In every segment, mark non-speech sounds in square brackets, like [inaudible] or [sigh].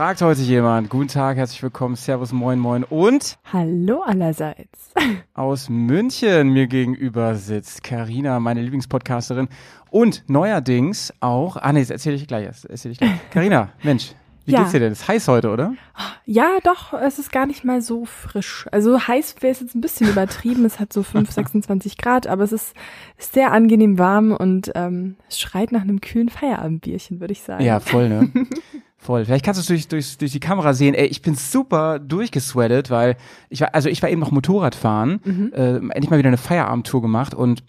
fragt heute jemand. Guten Tag, herzlich willkommen, Servus, Moin, Moin und Hallo allerseits. aus München mir gegenüber sitzt Karina, meine Lieblingspodcasterin und neuerdings auch, ah nee, das erzähle ich gleich, erzähle ich gleich. [laughs] Karina, Mensch, wie Ja. geht's dir denn? Es ist heiß heute, oder? Ja, doch, es ist gar nicht mal so frisch. Also heiß wäre es jetzt ein bisschen übertrieben. Es hat so 5, 26 [laughs] Grad, aber es ist ist sehr angenehm warm und ähm, es schreit nach einem kühlen Feierabendbierchen, würde ich sagen. Ja, voll, ne? [laughs] Voll. Vielleicht kannst du es durch, durch, durch die Kamera sehen. Ey, ich bin super durchgesweatet, weil ich war, also ich war eben noch Motorradfahren, Mhm. äh, endlich mal wieder eine Feierabendtour gemacht und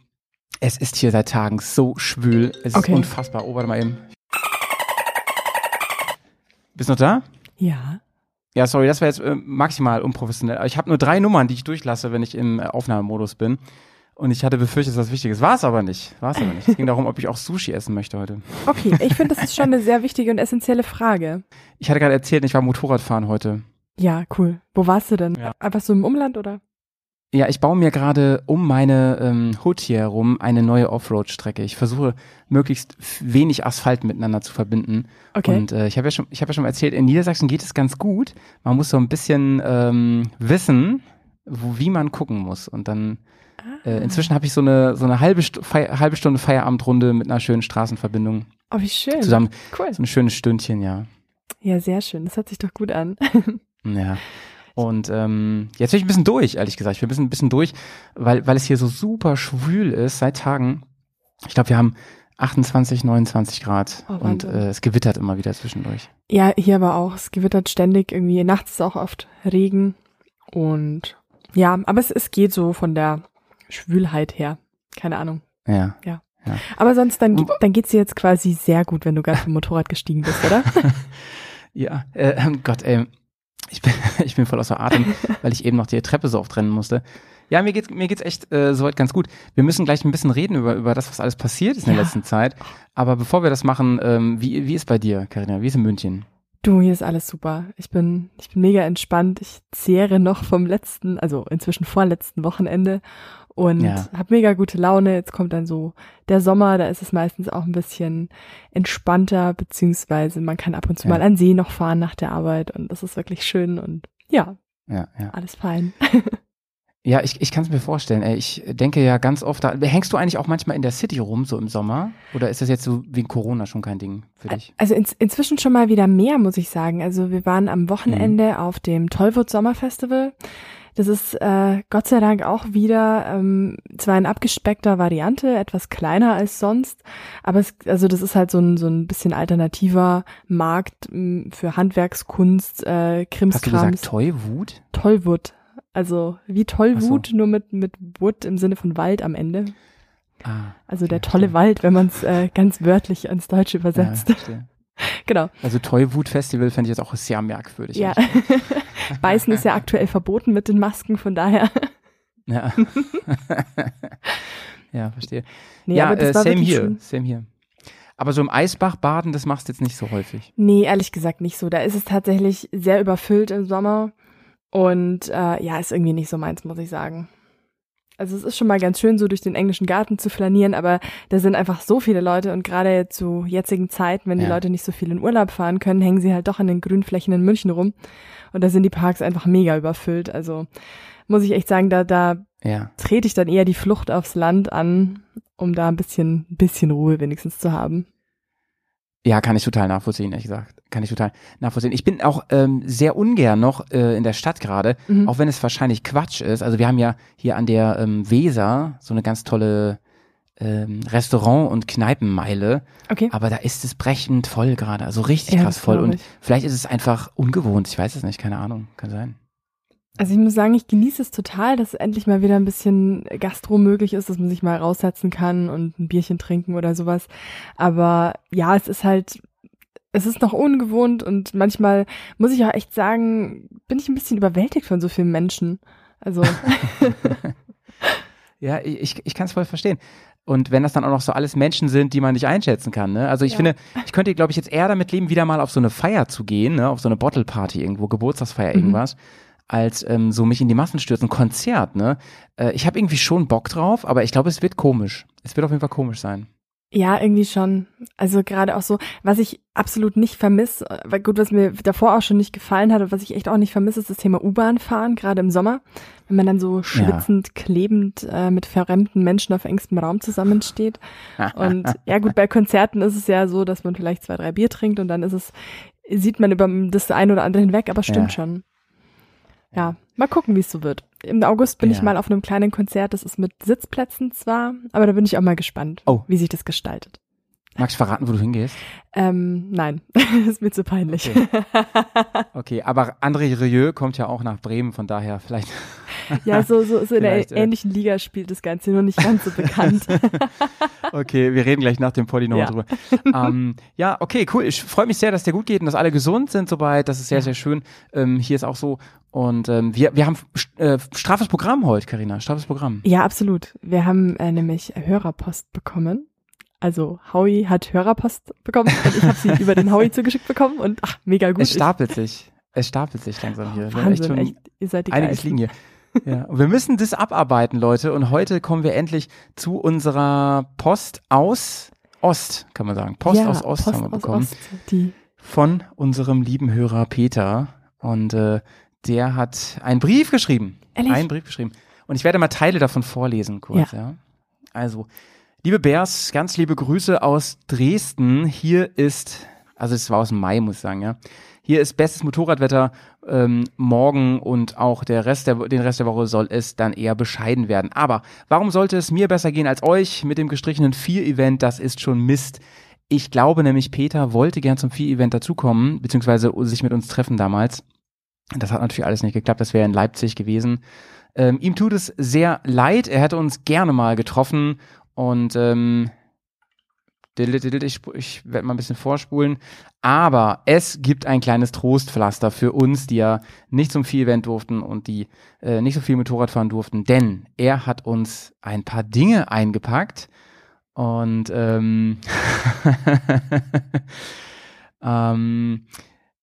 es ist hier seit Tagen so schwül. Es Okay. ist unfassbar. Oh, warte mal eben. Bist du noch da? Ja. Ja, sorry, das war jetzt äh, maximal unprofessionell. Ich habe nur drei Nummern, die ich durchlasse, wenn ich im äh, Aufnahmemodus bin. Und ich hatte befürchtet, dass das wichtig ist. War es aber nicht. War es aber nicht. Es ging darum, ob ich auch Sushi essen möchte heute. Okay, ich finde, das ist schon eine sehr wichtige und essentielle Frage. Ich hatte gerade erzählt, ich war Motorradfahren heute. Ja, cool. Wo warst du denn? Ja. Einfach so im Umland oder? Ja, ich baue mir gerade um meine ähm, Hood hier herum eine neue Offroad-Strecke. Ich versuche möglichst wenig Asphalt miteinander zu verbinden. Okay. Und äh, ich habe ja schon, ich habe ja schon erzählt, in Niedersachsen geht es ganz gut. Man muss so ein bisschen ähm, wissen, wo, wie man gucken muss. Und dann äh, inzwischen habe ich so eine so eine halbe, Stu Fei halbe Stunde Feierabendrunde mit einer schönen Straßenverbindung oh, wie schön. zusammen. Cool. So ein schönes Stündchen, ja. Ja, sehr schön. Das hört sich doch gut an. [laughs] Ja. Und ähm, jetzt bin ich ein bisschen durch, ehrlich gesagt. Ich bin ein bisschen, ein bisschen durch, weil, weil es hier so super schwül ist seit Tagen. Ich glaube, wir haben 28, 29 Grad Oh, und äh, es gewittert immer wieder zwischendurch. Ja, hier aber auch. Es gewittert ständig irgendwie. Nachts ist auch oft Regen. Und ja, aber es, es geht so von der Schwülheit her. Keine Ahnung. Ja. Aber sonst, dann, dann geht's dir jetzt quasi sehr gut, wenn du gerade vom Motorrad gestiegen bist, oder? [laughs] Ja, äh, ähm, Gott, ey, ich bin, [laughs] ich bin voll außer Atem, weil ich eben noch die Treppe so oft rennen musste. Ja, mir geht's, mir geht's echt äh, soweit ganz gut. Wir müssen gleich ein bisschen reden über, über das, was alles passiert ist in der Ja. letzten Zeit. Aber bevor wir das machen, ähm, wie, wie ist bei dir, Karina? Wie ist in München? Du, hier ist alles super. Ich bin, ich bin mega entspannt. Ich zehre noch vom letzten, also inzwischen vorletzten Wochenende und Ja. hab mega gute Laune. Jetzt kommt dann so der Sommer, da ist es meistens auch ein bisschen entspannter, beziehungsweise man kann ab und zu Ja. mal an See noch fahren nach der Arbeit und das ist wirklich schön und ja, Ja, ja. alles fein. [laughs] Ja, ich, ich kann es mir vorstellen. Ey, ich denke ja ganz oft, da, hängst du eigentlich auch manchmal in der City rum, so im Sommer? Oder ist das jetzt so wegen Corona schon kein Ding für dich? Also ins, inzwischen schon mal wieder mehr, muss ich sagen. Also wir waren am Wochenende auf dem Tollwood Sommerfestival. Das ist äh, Gott sei Dank auch wieder ähm, zwar in abgespeckter Variante, etwas kleiner als sonst, aber es, also das ist halt so ein so ein bisschen alternativer Markt m, für Handwerkskunst, äh, Hast du Krimskrams. gesagt Tollwut? Tollwood, also wie Tollwut, nur mit mit Wood im Sinne von Wald am Ende. Ah, Also der Okay, tolle verstehe. Wald, wenn man es äh, ganz wörtlich ins Deutsche ja, übersetzt. verstehe. [laughs] Genau. Also Tollwut Festival fände ich jetzt auch sehr merkwürdig. Ja. [laughs] Beißen ist ja aktuell verboten mit den Masken, von daher. Ja. [laughs] ja, verstehe. Nee, ja, aber das äh, same schön. same hier. Aber so im Eisbach baden, das machst du jetzt nicht so häufig. Nee, ehrlich gesagt nicht so. Da ist es tatsächlich sehr überfüllt im Sommer. Und äh, ja, ist irgendwie nicht so meins, muss ich sagen. Also es ist schon mal ganz schön, so durch den englischen Garten zu flanieren, aber da sind einfach so viele Leute und gerade zu jetzigen Zeiten, wenn die Ja. Leute nicht so viel in Urlaub fahren können, hängen sie halt doch an den Grünflächen in München rum. Und da sind die Parks einfach mega überfüllt. Also muss ich echt sagen, da, da Ja. trete ich dann eher die Flucht aufs Land an, um da ein bisschen, bisschen Ruhe wenigstens zu haben. Ja, kann ich total nachvollziehen, ehrlich gesagt. Kann ich total nachvollziehen. Ich bin auch ähm, sehr ungern noch äh, in der Stadt gerade, Mhm. auch wenn es wahrscheinlich Quatsch ist. Also wir haben ja hier an der ähm, Weser so eine ganz tolle ähm, Restaurant- und Kneipenmeile, Okay. aber da ist es brechend voll gerade, also richtig Ja, krass voll. Und ich. vielleicht ist es einfach ungewohnt, ich weiß es nicht, keine Ahnung, kann sein. Also ich muss sagen, ich genieße es total, dass endlich mal wieder ein bisschen Gastro möglich ist, dass man sich mal raussetzen kann und ein Bierchen trinken oder sowas. Aber ja, es ist halt, es ist noch ungewohnt und manchmal muss ich auch echt sagen, bin ich ein bisschen überwältigt von so vielen Menschen. Also [laughs] Ja, ich, ich kann es voll verstehen. Und wenn das dann auch noch so alles Menschen sind, die man nicht einschätzen kann, ne? Also ich Ja. finde, ich könnte, glaube ich, jetzt eher damit leben, wieder mal auf so eine Feier zu gehen, ne? Auf so eine Bottle Party irgendwo, Geburtstagsfeier, Mhm. irgendwas, als ähm, so mich in die Massen stürzen, Konzert, ne? Äh, ich habe irgendwie schon Bock drauf, aber ich glaube, es wird komisch. Es wird auf jeden Fall komisch sein. Ja, irgendwie schon. Also gerade auch so, was ich absolut nicht vermisse, weil gut, was mir davor auch schon nicht gefallen hat und was ich echt auch nicht vermisse, ist das Thema U-Bahn fahren, gerade im Sommer, wenn man dann so schwitzend, ja. klebend äh, mit verremmten Menschen auf engstem Raum zusammensteht. und [laughs] ja gut, bei Konzerten ist es ja so, dass man vielleicht zwei, drei Bier trinkt und dann ist es, sieht man über das eine oder andere hinweg, aber stimmt ja. schon. Ja, mal gucken, wie es so wird. Im August bin ja. ich mal auf einem kleinen Konzert, das ist mit Sitzplätzen zwar, aber da bin ich auch mal gespannt, oh. wie sich das gestaltet. Magst du verraten, wo du hingehst? Ähm, nein, das [laughs] ist mir zu peinlich. Okay. [laughs] okay, aber André Rieu kommt ja auch nach Bremen, von daher vielleicht. [laughs] Ja, so, so, so in der äh, ähnlichen Liga spielt das Ganze nur nicht ganz so bekannt. [laughs] okay, wir reden gleich nach dem Poddy nochmal ja. drüber. Ähm, ja, okay, cool. Ich freue mich sehr, dass der gut geht und dass alle gesund sind soweit. Das ist sehr, sehr schön. Ähm, hier ist auch so. Und ähm, wir, wir haben äh, strafes Programm heute, Karina. Strafes Programm. Ja, absolut. Wir haben äh, nämlich Hörerpost bekommen. Also Howie hat Hörerpost bekommen und ich habe sie [laughs] über den Howie zugeschickt bekommen und ach, mega gut. Es stapelt sich. Es stapelt sich langsam hier. Oh, Wahnsinn, echt, echt, ihr seid die Einiges liegen hier. Ja, wir müssen das abarbeiten, Leute. Und heute kommen wir endlich zu unserer Post aus Ost, kann man sagen. Post ja, aus Ost Post haben wir bekommen. Ost. Von unserem lieben Hörer Peter. Und äh, der hat einen Brief geschrieben. Ehrlich? Einen Brief geschrieben. Und ich werde mal Teile davon vorlesen, kurz, ja. ja. Also, liebe Bears, ganz liebe Grüße aus Dresden. Hier ist, also es war aus dem Mai, muss ich sagen, ja. Hier ist bestes Motorradwetter. Ähm, morgen und auch der Rest der, den Rest der Woche soll es dann eher bescheiden werden. Aber warum sollte es mir besser gehen als euch mit dem gestrichenen Vier-Event? Das ist schon Mist. Ich glaube nämlich, Peter wollte gern zum Vier-Event dazukommen, beziehungsweise sich mit uns treffen damals. Das hat natürlich alles nicht geklappt. Das wäre in Leipzig gewesen. Ähm, ihm tut es sehr leid. Er hätte uns gerne mal getroffen und ähm, ich, ich werde mal ein bisschen vorspulen. Aber es gibt ein kleines Trostpflaster für uns, die ja nicht zum Vieh-Event durften und die äh, nicht so viel Motorrad fahren durften, denn er hat uns ein paar Dinge eingepackt und ähm, [laughs] ähm,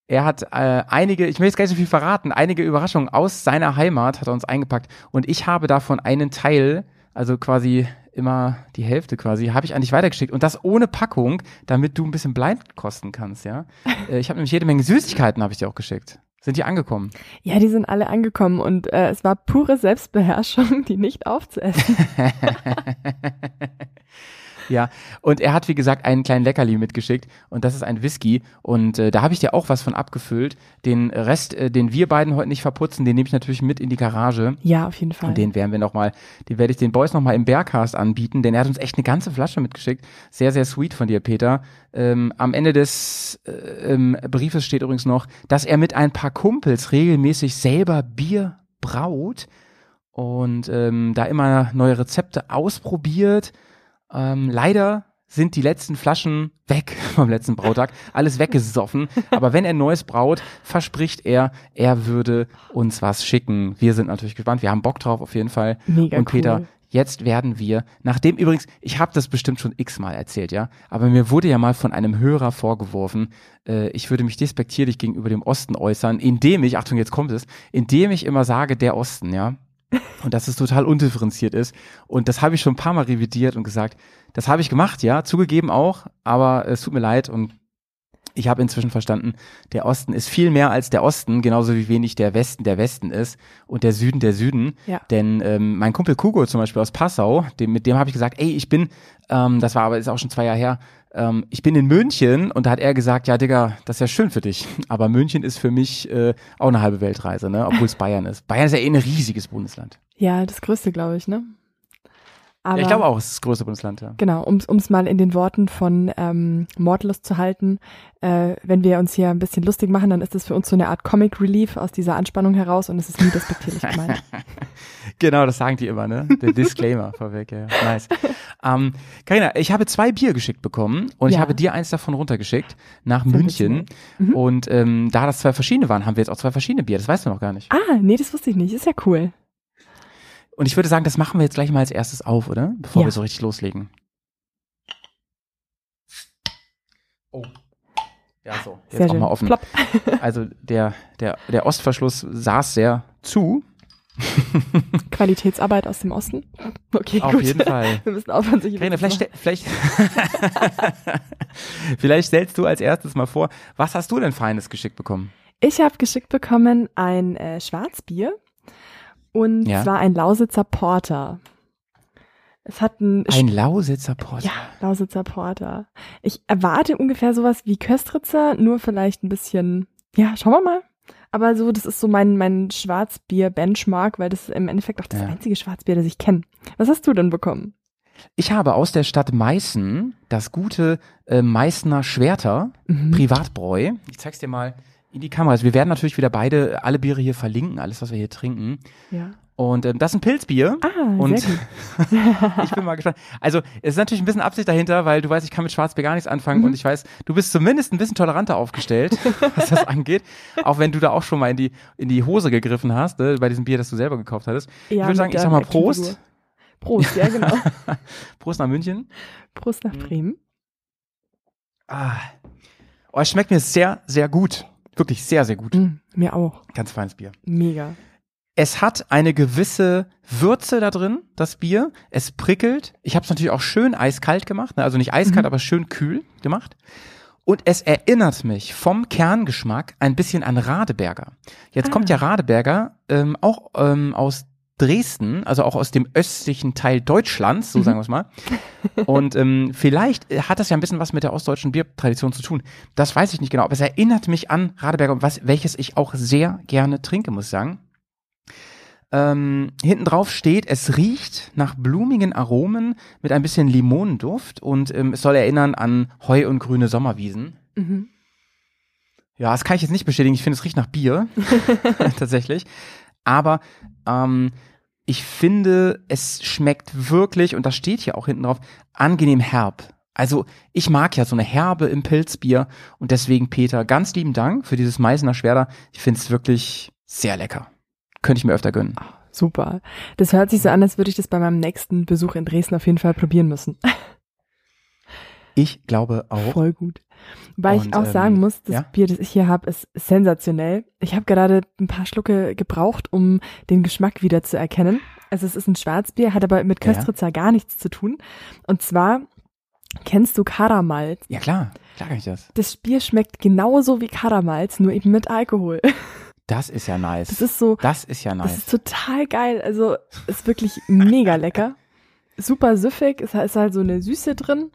er hat äh, einige, ich möchte jetzt gar nicht so viel verraten, einige Überraschungen aus seiner Heimat hat er uns eingepackt und ich habe davon einen Teil, also quasi immer die Hälfte quasi, habe ich an dich weitergeschickt und das ohne Packung, damit du ein bisschen blind kosten kannst, ja. [laughs] Äh, ich habe nämlich jede Menge Süßigkeiten habe ich dir auch geschickt. Sind die angekommen? Ja, die sind alle angekommen und äh, es war pure Selbstbeherrschung, [laughs] die nicht aufzuessen. [laughs] Ja, und er hat, wie gesagt, einen kleinen Leckerli mitgeschickt und das ist ein Whisky und äh, da habe ich dir auch was von abgefüllt. Den Rest, äh, den wir beiden heute nicht verputzen, den nehme ich natürlich mit in die Garage. Ja, auf jeden Fall. Und den werden wir nochmal, den werde ich den Boys nochmal im Bergcast anbieten, denn er hat uns echt eine ganze Flasche mitgeschickt. Sehr, sehr sweet von dir, Peter. Ähm, am Ende des äh, ähm, Briefes steht übrigens noch, dass er mit ein paar Kumpels regelmäßig selber Bier braut und ähm, da immer neue Rezepte ausprobiert ähm, leider sind die letzten Flaschen weg [laughs] vom letzten Brautag, alles weggesoffen. Aber wenn er Neues braut, verspricht er, er würde uns was schicken. Wir sind natürlich gespannt. Wir haben Bock drauf auf jeden Fall. Mega Und Peter, cool. jetzt werden wir, nachdem übrigens, ich habe das bestimmt schon x-mal erzählt, ja, aber mir wurde ja mal von einem Hörer vorgeworfen, äh, ich würde mich despektierlich gegenüber dem Osten äußern, indem ich, Achtung, jetzt kommt es, indem ich immer sage, der Osten, ja. Und dass es total undifferenziert ist. Und das habe ich schon ein paar Mal revidiert und gesagt, das habe ich gemacht, ja, zugegeben auch, aber es tut mir leid und ich habe inzwischen verstanden, der Osten ist viel mehr als der Osten, genauso wie wenig der Westen der Westen ist und der Süden der Süden. Ja. Denn ähm, mein Kumpel Kugo zum Beispiel aus Passau, dem, mit dem habe ich gesagt, ey, ich bin, ähm, das war aber ist auch schon zwei Jahre her, ähm, ich bin in München und da hat er gesagt, ja Digga, das ist ja schön für dich, [laughs] aber München ist für mich äh, auch eine halbe Weltreise, ne? obwohl es Bayern ist. Bayern ist ja eh ein riesiges Bundesland. Ja, das größte, glaube ich, ne? Aber, ja, ich glaube auch, es ist das größte Bundesland, ja. Genau, um es mal in den Worten von ähm, Mordlust zu halten, äh, wenn wir uns hier ein bisschen lustig machen, dann ist das für uns so eine Art Comic Relief aus dieser Anspannung heraus und es ist nie despektierlich gemeint. [laughs] genau, das sagen die immer, ne? Der Disclaimer [laughs] vorweg, ja. Nice. Ähm, Carina, ich habe zwei Bier geschickt bekommen und ja. ich habe dir eins davon runtergeschickt nach Sehr München. Mhm. Und ähm, da das zwei verschiedene waren, haben wir jetzt auch zwei verschiedene Bier. Das weißt du noch gar nicht. Ah, nee, das wusste ich nicht. Ist ja cool. Und ich würde sagen, das machen wir jetzt gleich mal als erstes auf, oder? Bevor ja. wir so richtig loslegen. Oh. Ja, so. Jetzt sehr auch schön. mal offen. Plopp. [laughs] also der, der, der Ostverschluss saß sehr zu. [laughs] Qualitätsarbeit aus dem Osten. Okay, Auf gut. jeden Fall. Wir müssen aufhören, sich Karina, vielleicht, vielleicht, [laughs] vielleicht stellst du als erstes mal vor, was hast du denn Feines geschickt bekommen? Ich habe geschickt bekommen ein äh, Schwarzbier und Ja. zwar ein Lausitzer Porter. Es hat ein, Ein Lausitzer Porter. ja, Lausitzer Porter. Ich erwarte ungefähr sowas wie Köstritzer, nur vielleicht ein bisschen, ja, schauen wir mal. Aber so, das ist so mein, mein Schwarzbier-Benchmark, weil das ist im Endeffekt auch das Ja. einzige Schwarzbier, das ich kenne. Was hast du denn bekommen? Ich habe aus der Stadt Meißen das gute äh, Meißner Schwerter Mhm. Privatbräu. Ich zeig's dir mal in die Kamera. Also wir werden natürlich wieder beide alle Biere hier verlinken, alles was wir hier trinken. Ja. Und ähm, das ist ein Pilzbier. Ah, Und sehr gut. [laughs] ich bin mal gespannt. Also es ist natürlich ein bisschen Absicht dahinter, weil du weißt, ich kann mit Schwarzbier gar nichts anfangen Mhm. und ich weiß, du bist zumindest ein bisschen toleranter aufgestellt, [laughs] was das angeht. Auch wenn du da auch schon mal in die, in die Hose gegriffen hast, ne, bei diesem Bier, das du selber gekauft hattest. Ja, würde sagen, ich sag mal. Prost. Prost, ja, genau. [laughs] Prost nach München. Prost nach Mhm. Bremen. Ah. Oh, es schmeckt mir sehr, sehr gut. Wirklich sehr, sehr gut. Mm, mir auch. Ganz feines Bier. Mega. Es hat eine gewisse Würze da drin, das Bier. Es prickelt. Ich habe es natürlich auch schön eiskalt gemacht, ne? also nicht eiskalt, Mhm. aber schön kühl gemacht. Und es erinnert mich vom Kerngeschmack ein bisschen an Radeberger. Jetzt Ah. kommt ja Radeberger ähm, auch ähm, aus Dresden, also auch aus dem östlichen Teil Deutschlands, so Mhm. sagen wir es mal. Und ähm, vielleicht hat das ja ein bisschen was mit der ostdeutschen Biertradition zu tun. Das weiß ich nicht genau, aber es erinnert mich an Radeberger, was, welches ich auch sehr gerne trinke, muss ich sagen. Ähm, hinten drauf steht, es riecht nach blumigen Aromen mit ein bisschen Limonenduft und ähm, es soll erinnern an Heu und grüne Sommerwiesen. Mhm. Ja, das kann ich jetzt nicht bestätigen. Ich finde, es riecht nach Bier. [laughs] [laughs] Tatsächlich. Aber ähm, ich finde, es schmeckt wirklich, und das steht hier auch hinten drauf, angenehm herb. Also ich mag ja so eine Herbe im Pilzbier und deswegen, Peter, ganz lieben Dank für dieses Meißner Schwerter. Ich finde es wirklich sehr lecker. Könnte ich mir öfter gönnen. Super. Das hört sich so an, als würde ich das bei meinem nächsten Besuch in Dresden auf jeden Fall probieren müssen. Ich glaube auch. Voll gut. Weil ich Und, auch ähm, sagen muss, das ja? Bier, das ich hier habe, ist sensationell. Ich habe gerade ein paar Schlucke gebraucht, um den Geschmack wieder zu erkennen. Also es ist ein Schwarzbier, hat aber mit Ja. Köstritzer gar nichts zu tun. Und zwar kennst du Karamalz. Ja klar, klar kann ich das. Das Bier schmeckt genauso wie Karamalz, nur eben mit Alkohol. [laughs] Das ist ja nice. Das ist so, Das ist ja Das nice. ist total geil. Also ist wirklich mega [laughs] lecker. Super süffig. Es ist halt so eine Süße drin.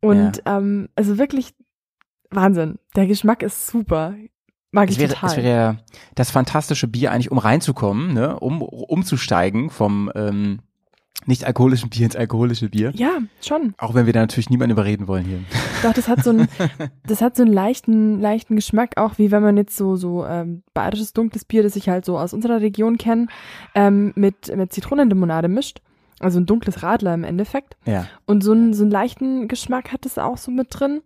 Und ähm, also wirklich Wahnsinn. Der Geschmack ist super. Mag Es ich wäre, total. es wäre das fantastische Bier eigentlich, um reinzukommen, ne, um umzusteigen vom ähm, nicht alkoholischen Bier ins alkoholische Bier. ja, schon. Auch wenn wir da natürlich niemanden überreden wollen hier. Doch, das hat so einen, [laughs] das hat so einen leichten, leichten Geschmack, auch wie wenn man jetzt so, so ähm, bayerisches dunkles Bier, das ich halt so aus unserer Region kenne, ähm, mit, mit Zitronenlimonade mischt. Also ein dunkles Radler im Endeffekt. Ja. Und so einen, so einen leichten Geschmack hat es auch so mit drin.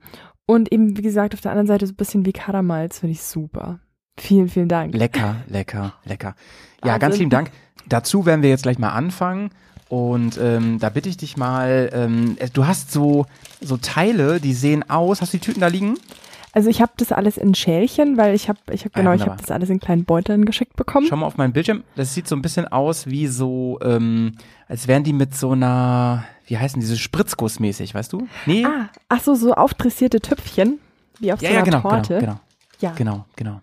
Und eben, wie gesagt, auf der anderen Seite so ein bisschen wie Karamalz, finde ich super. Vielen, vielen Dank. Lecker, lecker, lecker. Ja, Wahnsinn. ganz lieben Dank. Dazu werden wir jetzt gleich mal anfangen. Und ähm, da bitte ich dich mal, ähm, äh, du hast so, so Teile, die sehen aus. Hast du die Tüten da liegen? Also ich habe das alles in Schälchen, weil ich habe, ich habe Ah, genau, ich habe das alles in kleinen Beuteln geschickt bekommen. Schau mal auf meinen Bildschirm. Das sieht so ein bisschen aus wie so, ähm, als wären die mit so einer, wie heißen diese Spritzgussmäßig, weißt du? Nee? Ah, ach so, so aufdressierte Töpfchen, wie auf ja, so ja, einer genau, Torte. genau, genau, Ja. genau, genau.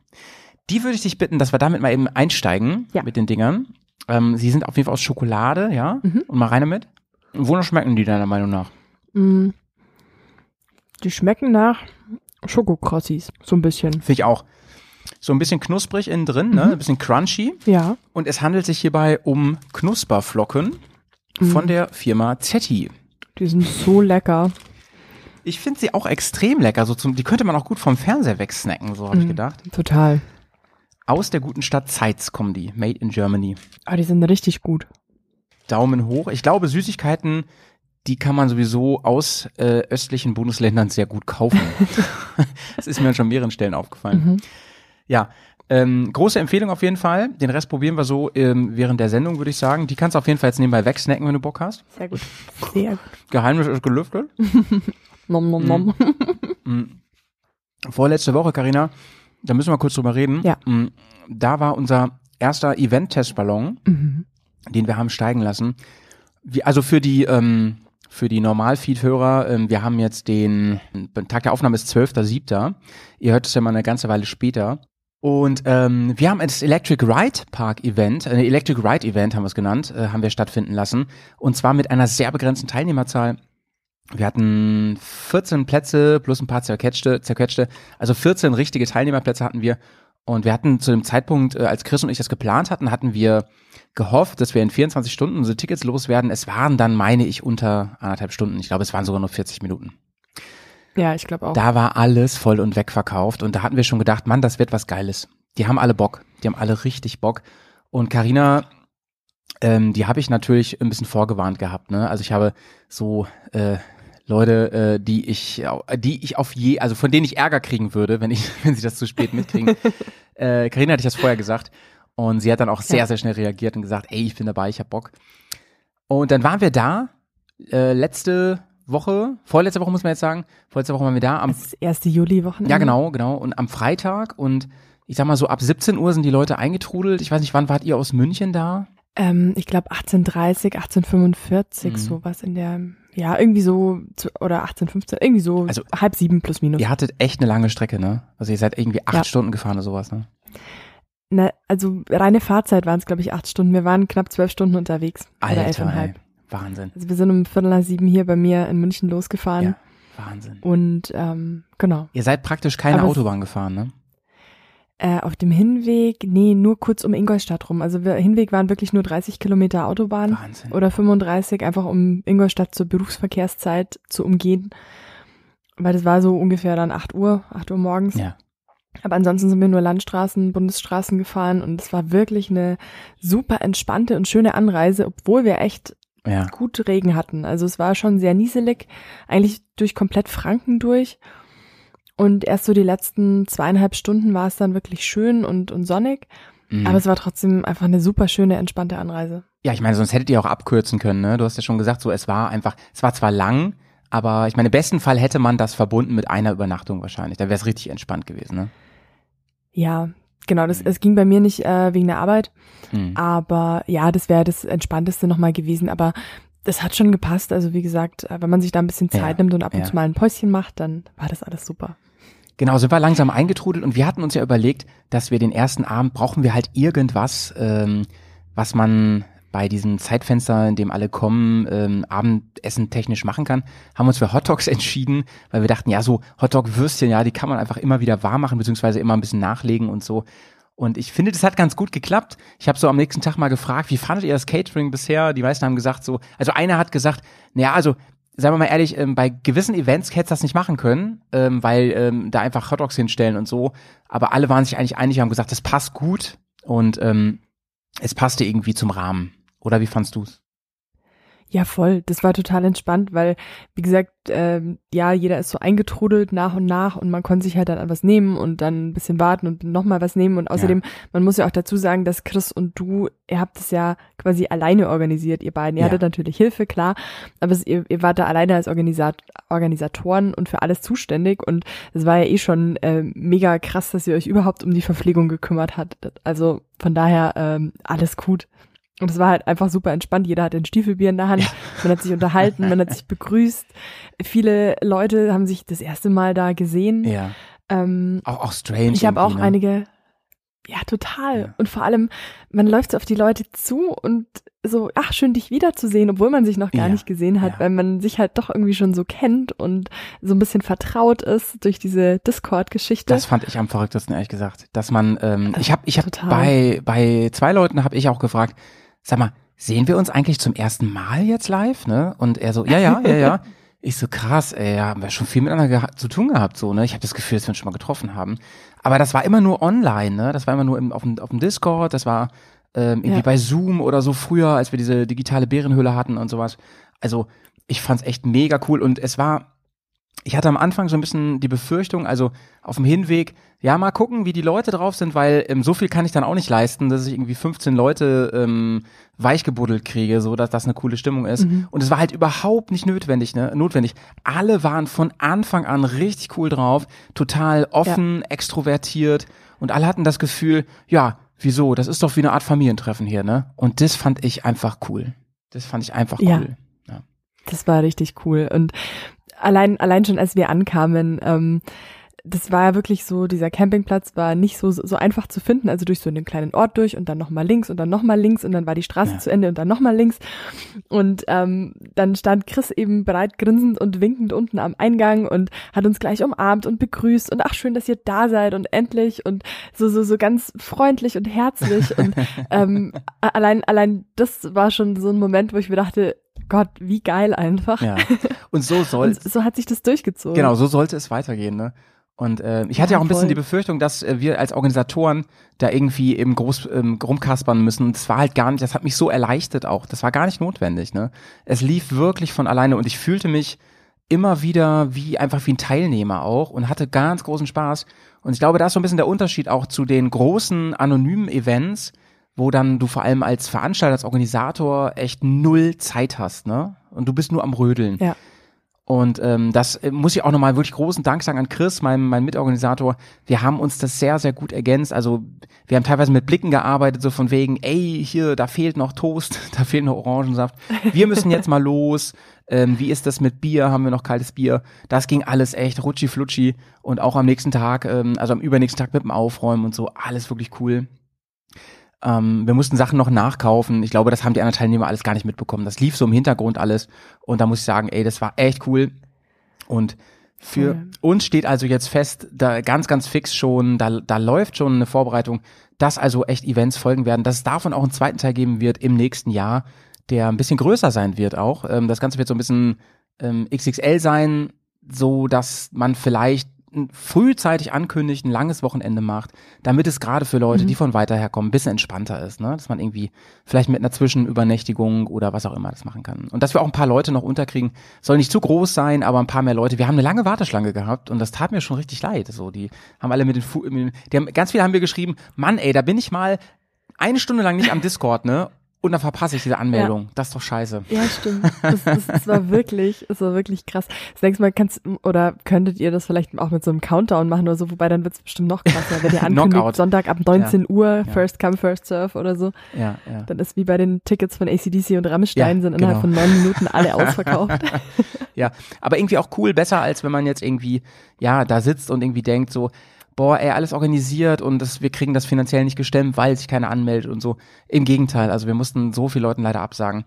Die würde ich dich bitten, dass wir damit mal eben einsteigen Ja. mit den Dingern. Ähm, sie sind auf jeden Fall aus Schokolade, ja? Mhm. Und mal rein damit. Wonach schmecken die deiner Meinung nach? Mm. Die schmecken nach Schokokrossis, so ein bisschen. Finde ich auch. So ein bisschen knusprig innen drin, ne? Mhm. Ein bisschen crunchy. Ja. Und es handelt sich hierbei um Knusperflocken von Mhm. der Firma Zetti. Die sind so lecker. Ich finde sie auch extrem lecker. So zum, die könnte man auch gut vom Fernseher wegsnacken, so habe ich Mhm. gedacht. Total. Aus der guten Stadt Zeitz kommen die. Made in Germany. Aber die sind richtig gut. Daumen hoch. Ich glaube, Süßigkeiten, die kann man sowieso aus äh, östlichen Bundesländern sehr gut kaufen. [laughs] das ist mir an schon mehreren Stellen aufgefallen. Mhm. Ja, ähm, große Empfehlung auf jeden Fall. Den Rest probieren wir so ähm, während der Sendung, würde ich sagen. Die kannst du auf jeden Fall jetzt nebenbei wegsnacken, wenn du Bock hast. Sehr gut. Sehr gut. Geheimnis ist gelüftet. [laughs] Nom, nom, nom. Mhm. Vorletzte Woche, Karina, da müssen wir kurz drüber reden. Ja. Mhm. Da war unser erster Event-Testballon, mhm. den wir haben steigen lassen. Wie, also für die, ähm, für die Normalfeed-Hörer, ähm, wir haben jetzt den, Tag der Aufnahme ist 12.07. Ihr hört es ja mal eine ganze Weile später. Und ähm, wir haben das Electric Ride Park Event, ein Electric Ride Event haben wir es genannt, äh, haben wir stattfinden lassen. Und zwar mit einer sehr begrenzten Teilnehmerzahl. Wir hatten 14 Plätze plus ein paar zerquetschte, zerquetschte. Also 14 richtige Teilnehmerplätze hatten wir. Und wir hatten zu dem Zeitpunkt, äh, als Chris und ich das geplant hatten, hatten wir gehofft, dass wir in 24 Stunden unsere Tickets loswerden. Es waren dann, meine ich, unter anderthalb Stunden. Ich glaube, es waren sogar nur 40 Minuten. Ja, ich glaube auch. Da war alles voll und wegverkauft und da hatten wir schon gedacht, Mann, das wird was Geiles. Die haben alle Bock. Die haben alle richtig Bock. Und Karina, ähm, die habe ich natürlich ein bisschen vorgewarnt gehabt. Ne? Also ich habe so äh, Leute, äh, die ich, die ich auf je, also von denen ich Ärger kriegen würde, wenn ich, [laughs] wenn sie das zu spät mitkriegen. [laughs] äh, Carina hatte ich das vorher gesagt und sie hat dann auch sehr, ja. sehr schnell reagiert und gesagt, ey, ich bin dabei, ich hab Bock. Und dann waren wir da äh, letzte Woche, vorletzte Woche muss man jetzt sagen, vorletzte Woche waren wir da. Am das erste Juli-Wochenende. Ja, genau, genau. Und am Freitag und ich sag mal so ab 17 Uhr sind die Leute eingetrudelt. Ich weiß nicht, wann wart ihr aus München da? Ähm, ich glaube 1830, 1845, mhm. sowas in der, ja, irgendwie so, oder 1815, irgendwie so also, halb sieben plus minus. Ihr hattet echt eine lange Strecke, ne? Also ihr seid irgendwie acht ja. Stunden gefahren oder sowas, ne? Na, also reine Fahrzeit waren es, glaube ich, acht Stunden. Wir waren knapp zwölf Stunden unterwegs. Alter, oder elfeinhalb. Wahnsinn. Also wir sind um Viertel nach sieben hier bei mir in München losgefahren. Ja, Wahnsinn. Und ähm, genau. Ihr seid praktisch keine Aber Autobahn gefahren, ne? Äh, auf dem Hinweg, nee, nur kurz um Ingolstadt rum. Also wir, Hinweg waren wirklich nur 30 Kilometer Autobahn Wahnsinn. oder 35, einfach um Ingolstadt zur Berufsverkehrszeit zu umgehen. Weil das war so ungefähr dann 8 Uhr, 8 Uhr morgens. Ja. Aber ansonsten sind wir nur Landstraßen, Bundesstraßen gefahren und es war wirklich eine super entspannte und schöne Anreise, obwohl wir echt ja. gut Regen hatten. Also es war schon sehr nieselig, eigentlich durch komplett Franken durch. Und erst so die letzten zweieinhalb Stunden war es dann wirklich schön und, und sonnig. Mhm. Aber es war trotzdem einfach eine super schöne, entspannte Anreise. Ja, ich meine, sonst hättet ihr auch abkürzen können, ne? Du hast ja schon gesagt, so es war einfach, es war zwar lang, aber ich meine, im besten Fall hätte man das verbunden mit einer Übernachtung wahrscheinlich. Da wäre es richtig entspannt gewesen, ne? Ja, genau, das, mhm. es ging bei mir nicht äh, wegen der Arbeit, mhm. aber ja, das wäre das Entspannteste nochmal gewesen, aber das hat schon gepasst. Also wie gesagt, äh, wenn man sich da ein bisschen Zeit ja, nimmt und ab und ja. zu mal ein Päuschen macht, dann war das alles super. Genau, sind wir langsam eingetrudelt und wir hatten uns ja überlegt, dass wir den ersten Abend brauchen wir halt irgendwas, ähm, was man bei diesem Zeitfenster, in dem alle kommen, ähm, Abendessen technisch machen kann, haben uns für Hotdogs [laughs] entschieden, weil wir dachten, ja, so Hotdog-Würstchen, ja, die kann man einfach immer wieder warm machen, beziehungsweise immer ein bisschen nachlegen und so. Und ich finde, das hat ganz gut geklappt. Ich habe so am nächsten Tag mal gefragt, wie fandet ihr das Catering bisher? Die meisten haben gesagt so, also einer hat gesagt, naja, also sagen wir mal ehrlich, ähm, bei gewissen Events hätte das nicht machen können, ähm, weil ähm, da einfach Hotdogs hinstellen und so. Aber alle waren sich eigentlich einig, haben gesagt, das passt gut und ähm, es passte irgendwie zum Rahmen. Oder wie fandst du's? Ja, voll. Das war total entspannt, weil, wie gesagt, ähm, ja, jeder ist so eingetrudelt nach und nach und man konnte sich halt dann an was nehmen und dann ein bisschen warten und nochmal was nehmen. Und außerdem, ja. man muss ja auch dazu sagen, dass Chris und du, ihr habt es ja quasi alleine organisiert, ihr beiden. Ihr ja. hattet natürlich Hilfe, klar, aber es, ihr, ihr wart da alleine als Organisat Organisatoren und für alles zuständig. Und es war ja eh schon äh, mega krass, dass ihr euch überhaupt um die Verpflegung gekümmert habt. Also von daher ähm, alles gut. Und es war halt einfach super entspannt. Jeder hat ein Stiefelbier in der Hand. Man hat sich unterhalten, man hat sich [laughs] begrüßt. Viele Leute haben sich das erste Mal da gesehen. Ja. Ähm, auch, auch strange. Ich habe auch ne? einige. Ja, total. Ja. Und vor allem, man läuft so auf die Leute zu und so, ach, schön dich wiederzusehen, obwohl man sich noch gar ja. nicht gesehen hat, ja. weil man sich halt doch irgendwie schon so kennt und so ein bisschen vertraut ist durch diese Discord-Geschichte. Das fand ich am verrücktesten, ehrlich gesagt. Dass man, ähm, ich habe ich hab bei, bei zwei Leuten habe ich auch gefragt, sag mal, sehen wir uns eigentlich zum ersten Mal jetzt live, ne? Und er so, ja, ja, ja, ja. [laughs] Ich so, krass, ey, ja, haben wir schon viel miteinander zu tun gehabt, so, ne? Ich habe das Gefühl, dass wir uns schon mal getroffen haben. Aber das war immer nur online, ne? Das war immer nur im, auf, dem, auf dem Discord, das war ähm, irgendwie ja. bei Zoom oder so früher, als wir diese digitale Bärenhöhle hatten und sowas. Also, ich fand's echt mega cool und es war ich hatte am Anfang so ein bisschen die Befürchtung, also auf dem Hinweg, ja, mal gucken, wie die Leute drauf sind, weil ähm, so viel kann ich dann auch nicht leisten, dass ich irgendwie 15 Leute ähm, weichgebuddelt kriege, so dass das eine coole Stimmung ist. Mhm. Und es war halt überhaupt nicht notwendig, ne? Notwendig. Alle waren von Anfang an richtig cool drauf, total offen, ja. extrovertiert und alle hatten das Gefühl, ja, wieso? Das ist doch wie eine Art Familientreffen hier, ne? Und das fand ich einfach cool. Das fand ich einfach cool. Ja. Das war richtig cool. Und allein, allein schon als wir ankamen, ähm, das war ja wirklich so, dieser Campingplatz war nicht so, so einfach zu finden, also durch so einen kleinen Ort durch und dann nochmal links und dann nochmal links und dann war die Straße Ja. zu Ende und dann nochmal links. Und ähm, dann stand Chris eben bereit grinsend und winkend unten am Eingang und hat uns gleich umarmt und begrüßt und ach schön, dass ihr da seid und endlich und so, so, so ganz freundlich und herzlich und [laughs] ähm, allein, allein das war schon so ein Moment, wo ich mir dachte, Gott, wie geil einfach. ja. Und so soll Und so hat sich das durchgezogen. Genau, so sollte es weitergehen, ne? Und äh, ich hatte ja Ja, auch ein bisschen voll. die Befürchtung, dass äh, wir als Organisatoren da irgendwie eben groß ähm, rumkaspern müssen. Und das war halt gar nicht, das hat mich so erleichtert auch. Das war gar nicht notwendig, ne? Es lief wirklich von alleine und ich fühlte mich immer wieder wie einfach wie ein Teilnehmer auch und hatte ganz großen Spaß. Und ich glaube, da ist so ein bisschen der Unterschied auch zu den großen anonymen Events, wo dann du vor allem als Veranstalter, als Organisator echt null Zeit hast, ne? Und du bist nur am Rödeln. Ja. Und ähm, das äh, muss ich auch nochmal wirklich großen Dank sagen an Chris, meinem mein Mitorganisator. Wir haben uns das sehr, sehr gut ergänzt. Also wir haben teilweise mit Blicken gearbeitet, so von wegen, ey, hier, da fehlt noch Toast, [laughs] da fehlt noch Orangensaft. Wir müssen jetzt mal los. Ähm, wie ist das mit Bier? Haben wir noch kaltes Bier? Das ging alles echt rutschi flutschi. Und auch am nächsten Tag, ähm, also am übernächsten Tag mit dem Aufräumen und so, alles wirklich cool. Ähm, wir mussten Sachen noch nachkaufen. Ich glaube, das haben die anderen Teilnehmer alles gar nicht mitbekommen. Das lief so im Hintergrund alles. Und da muss ich sagen, ey, das war echt cool. Und für Cool. uns steht also jetzt fest, da ganz, ganz fix schon, da, da läuft schon eine Vorbereitung, dass also echt Events folgen werden, dass es davon auch einen zweiten Teil geben wird im nächsten Jahr, der ein bisschen größer sein wird auch. Ähm, das Ganze wird so ein bisschen ähm, XXL sein, so dass man vielleicht n- frühzeitig ankündigt, ein langes Wochenende macht, damit es gerade für Leute, Mhm. die von weiter her kommen, ein bisschen entspannter ist, ne? Dass man irgendwie vielleicht mit einer Zwischenübernächtigung oder was auch immer das machen kann. Und dass wir auch ein paar Leute noch unterkriegen, soll nicht zu groß sein, aber ein paar mehr Leute. Wir haben eine lange Warteschlange gehabt und das tat mir schon richtig leid. So, die haben alle mit den, Fu die haben, ganz viele haben wir geschrieben, Mann, ey, da bin ich mal eine Stunde lang nicht am Discord, ne? Und dann verpasse ich diese Anmeldung. Das ist doch scheiße. Ja, stimmt. [laughs] Das, das, das war wirklich, das war wirklich krass. Das nächste Mal kannst oder könntet ihr das vielleicht auch mit so einem Countdown machen oder so, wobei dann wird's bestimmt noch krasser, wenn ihr [laughs] ankündigt. Sonntag ab 19 Uhr, first come, first serve oder so. Ja, ja. Dann ist wie bei den Tickets von ACDC und Rammstein Ja, sind innerhalb genau. von neun Minuten alle [laughs] ausverkauft. Ja, aber irgendwie auch cool, besser als wenn man jetzt irgendwie, ja, da sitzt und irgendwie denkt so, boah, ey, alles organisiert und das, wir kriegen das finanziell nicht gestemmt, weil sich keiner anmeldet und so. Im Gegenteil, also wir mussten so viele Leuten leider absagen.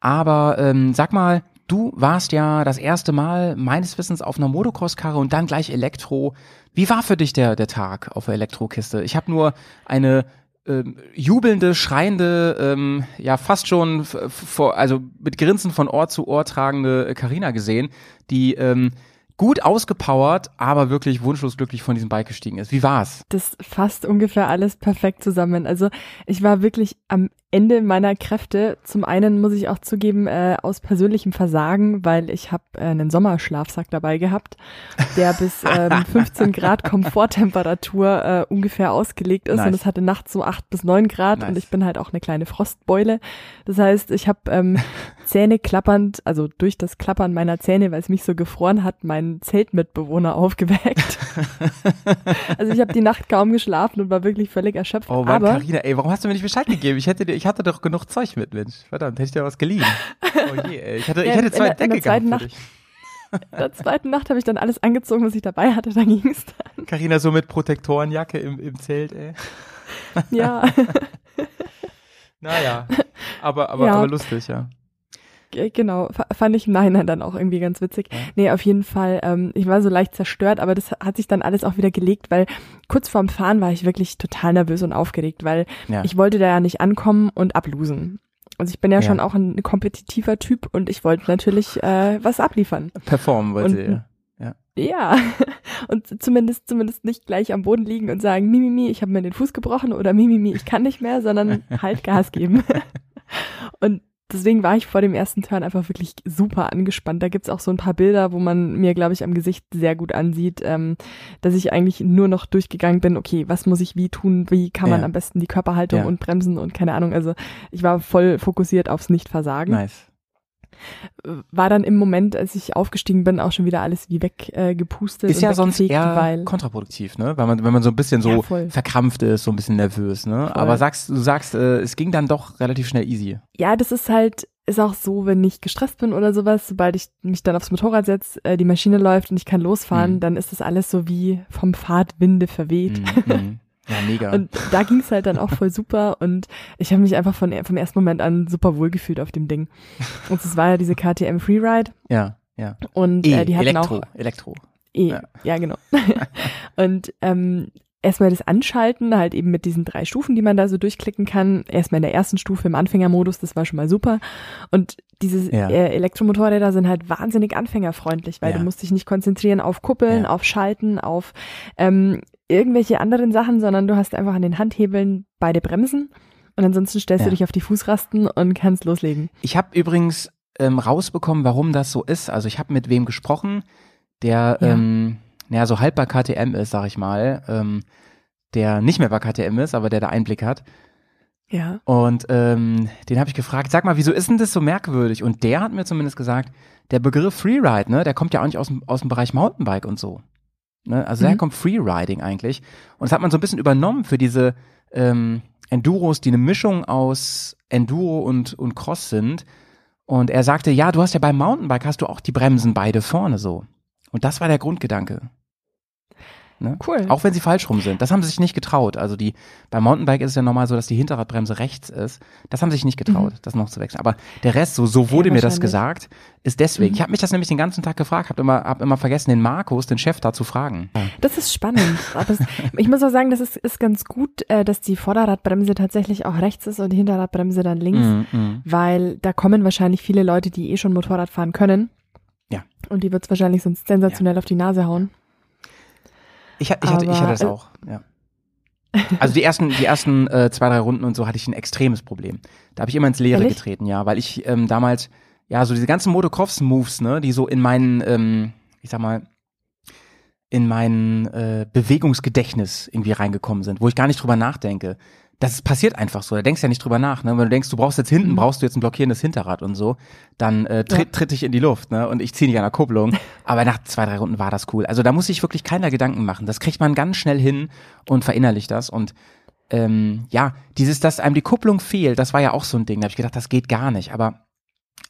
Aber ähm, sag mal, du warst ja das erste Mal meines Wissens auf einer Motocross-Karre und dann gleich Elektro. Wie war für dich der, der Tag auf der Elektrokiste? Ich habe nur eine ähm, jubelnde, schreiende, ähm, ja fast schon vor, also mit Grinsen von Ohr zu Ohr tragende Karina gesehen, die ähm, gut ausgepowert, aber wirklich wunschlos glücklich von diesem Bike gestiegen ist. Wie war's? Das fasst ungefähr alles perfekt zusammen. Also ich war wirklich am Ende meiner Kräfte. Zum einen muss ich auch zugeben, äh, aus persönlichem Versagen, weil ich habe äh, einen Sommerschlafsack dabei gehabt, der bis ähm, [laughs] 15 Grad Komforttemperatur äh, ungefähr ausgelegt ist. Nice. Und es hatte nachts so 8 bis 9 Grad Nice. und ich bin halt auch eine kleine Frostbeule. Das heißt, ich habe ähm, [laughs] Zähne klappernd, also durch das Klappern meiner Zähne, weil es mich so gefroren hat, meinen Zeltmitbewohner [laughs] aufgeweckt. Also ich habe die Nacht kaum geschlafen und war wirklich völlig erschöpft. Oh Mann, Carina, ey, warum hast du mir nicht Bescheid gegeben? Ich hätte dir, ich hatte doch genug Zeug mit, Mensch. Verdammt, hätte ich dir was geliehen. Oh je, ey. Ich hatte, ich [laughs] hätte in zwei der- in Decke der zweiten gehabt für Nacht- dich. [laughs] in der zweiten Nacht habe ich dann alles angezogen, was ich dabei hatte. Dann ging's dann. Carina so mit Protektorenjacke im, im Zelt, ey. Ja, [laughs] Naja, aber, aber, Ja. aber lustig, ja. G- genau. Fand ich im Nachhinein dann auch irgendwie ganz witzig. Ja. Nee, auf jeden Fall. Ähm, ich war so leicht zerstört, aber das hat sich dann alles auch wieder gelegt, weil kurz vorm Fahren war ich wirklich total nervös und aufgeregt, weil ja. ich wollte da ja nicht ankommen und ablosen. Also ich bin ja, Ja. schon auch ein kompetitiver Typ und ich wollte natürlich äh, was abliefern. Performen wollte Und- ihr. Ja, [laughs] und zumindest zumindest nicht gleich am Boden liegen und sagen, Mimimi, ich habe mir den Fuß gebrochen oder Mimimi, ich kann nicht mehr, sondern [laughs] halt Gas geben. [laughs] Und deswegen war ich vor dem ersten Turn einfach wirklich super angespannt. Da gibt's auch so ein paar Bilder, wo man mir, glaube ich, am Gesicht sehr gut ansieht, ähm, dass ich eigentlich nur noch durchgegangen bin, okay, was muss ich wie tun, wie kann man Ja. am besten die Körperhaltung Ja. und bremsen und keine Ahnung. Also ich war voll fokussiert aufs Nichtversagen. Nice. War dann im Moment, als ich aufgestiegen bin, auch schon wieder alles wie weggepustet. Äh, ist ja sonst eher weil kontraproduktiv, ne? Weil man, wenn man so ein bisschen so ja, verkrampft ist, so ein bisschen nervös, ne? Voll. Aber sagst, du sagst, äh, es ging dann doch relativ schnell easy. Ja, das ist halt, ist auch so, wenn ich gestresst bin oder sowas, sobald ich mich dann aufs Motorrad setze, äh, die Maschine läuft und ich kann losfahren, mhm. dann ist das alles so wie vom Pfad Winde verweht. Mhm. [laughs] Ja, mega. Und da ging es halt dann auch voll super und ich habe mich einfach von, vom ersten Moment an super wohl gefühlt auf dem Ding. Und es war ja diese KTM Freeride. Ja, ja. Und e, äh, die hatten Elektro, auch Elektro. E, ja. ja, genau. [laughs] und ähm, erstmal das Anschalten, halt eben mit diesen drei Stufen, die man da so durchklicken kann. Erstmal in der ersten Stufe im Anfängermodus, das war schon mal super. Und diese ja. äh, Elektromotorräder sind halt wahnsinnig anfängerfreundlich, weil ja. du musst dich nicht konzentrieren auf Kuppeln, ja. auf Schalten, auf ähm, irgendwelche anderen Sachen, sondern du hast einfach an den Handhebeln beide Bremsen und ansonsten stellst du dich auf die Fußrasten und kannst loslegen. Ich habe übrigens ähm, rausbekommen, warum das so ist. Also ich habe mit wem gesprochen, der ähm, naja, so halb bei KTM ist, sag ich mal, ähm, der nicht mehr bei KTM ist, aber der da Einblick hat. Ja. Und ähm, den habe ich gefragt, sag mal, wieso ist denn das so merkwürdig? Und der hat mir zumindest gesagt, der Begriff Freeride, ne, der kommt ja auch nicht aus dem, aus dem Bereich Mountainbike und so. Ne? Also mhm. daher kommt Freeriding eigentlich. Und das hat man so ein bisschen übernommen für diese ähm, Enduros, die eine Mischung aus Enduro und, und Cross sind. Und er sagte, ja, du hast ja beim Mountainbike hast du auch die Bremsen beide vorne so. Und das war der Grundgedanke. Ne? Cool. Auch wenn sie falsch rum sind. Das haben sie sich nicht getraut. Also die, beim Mountainbike ist es ja normal so, dass die Hinterradbremse rechts ist. Das haben sie sich nicht getraut, mhm. das noch zu wechseln. Aber der Rest, so, so wurde ja, mir das gesagt, ist deswegen. Mhm. Ich habe mich das nämlich den ganzen Tag gefragt, habe immer, hab immer vergessen, den Markus, den Chef, da zu fragen. Das ist spannend. Aber ich muss auch sagen, das ist, ist ganz gut, äh, dass die Vorderradbremse tatsächlich auch rechts ist und die Hinterradbremse dann links. Mhm, mhm. weil da kommen wahrscheinlich viele Leute, die eh schon Motorrad fahren können. Ja. Und die wird's wahrscheinlich sonst sensationell ja. auf die Nase hauen. Ich, ich, hatte, ich hatte das auch, ja. Also die ersten, die ersten äh, zwei, drei Runden und so hatte ich ein extremes Problem. Da habe ich immer ins Leere Ehrlich? getreten, ja, weil ich ähm, damals, ja, so diese ganzen Motocross-Moves, ne, die so in meinen, ähm, ich sag mal, in mein äh, Bewegungsgedächtnis irgendwie reingekommen sind, wo ich gar nicht drüber nachdenke das passiert einfach so. Da denkst du ja nicht drüber nach. Ne? Wenn du denkst, du brauchst jetzt hinten, brauchst du jetzt ein blockierendes Hinterrad und so, dann äh, tritt, ja. tritt dich in die Luft ne? und ich ziehe dich an der Kupplung. [laughs] Aber nach zwei, drei Runden war das cool. Also da muss ich wirklich keiner Gedanken machen. Das kriegt man ganz schnell hin und verinnerlicht das. Und ähm, ja, dieses, dass einem die Kupplung fehlt, das war ja auch so ein Ding. Da habe ich gedacht, das geht gar nicht. Aber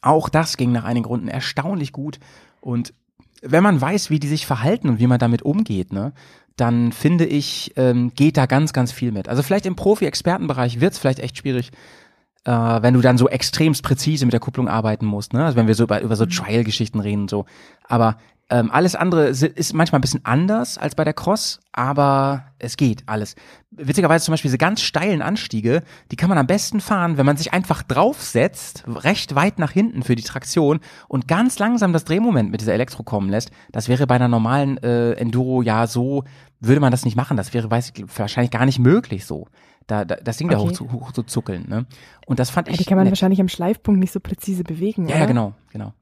auch das ging nach einigen Runden erstaunlich gut. Und wenn man weiß, wie die sich verhalten und wie man damit umgeht, ne, dann finde ich, ähm, geht da ganz, ganz viel mit. Also vielleicht im Profi-Expertenbereich wird es vielleicht echt schwierig, äh, wenn du dann so extremst präzise mit der Kupplung arbeiten musst, ne? Also wenn wir so über, über so mhm. Trial-Geschichten reden und so. Aber ähm, alles andere ist manchmal ein bisschen anders als bei der Cross, aber es geht alles. Witzigerweise zum Beispiel diese ganz steilen Anstiege, die kann man am besten fahren, wenn man sich einfach draufsetzt, recht weit nach hinten für die Traktion und ganz langsam das Drehmoment mit dieser Elektro kommen lässt. Das wäre bei einer normalen äh, Enduro ja so, würde man das nicht machen. Das wäre weiß ich, wahrscheinlich gar nicht möglich so. Da, da das Ding okay. da hoch zu, hoch zu zuckeln. Ne? Und das fand ja, ich. Die kann man nett. wahrscheinlich am Schleifpunkt nicht so präzise bewegen. Ja, oder? ja, genau, genau.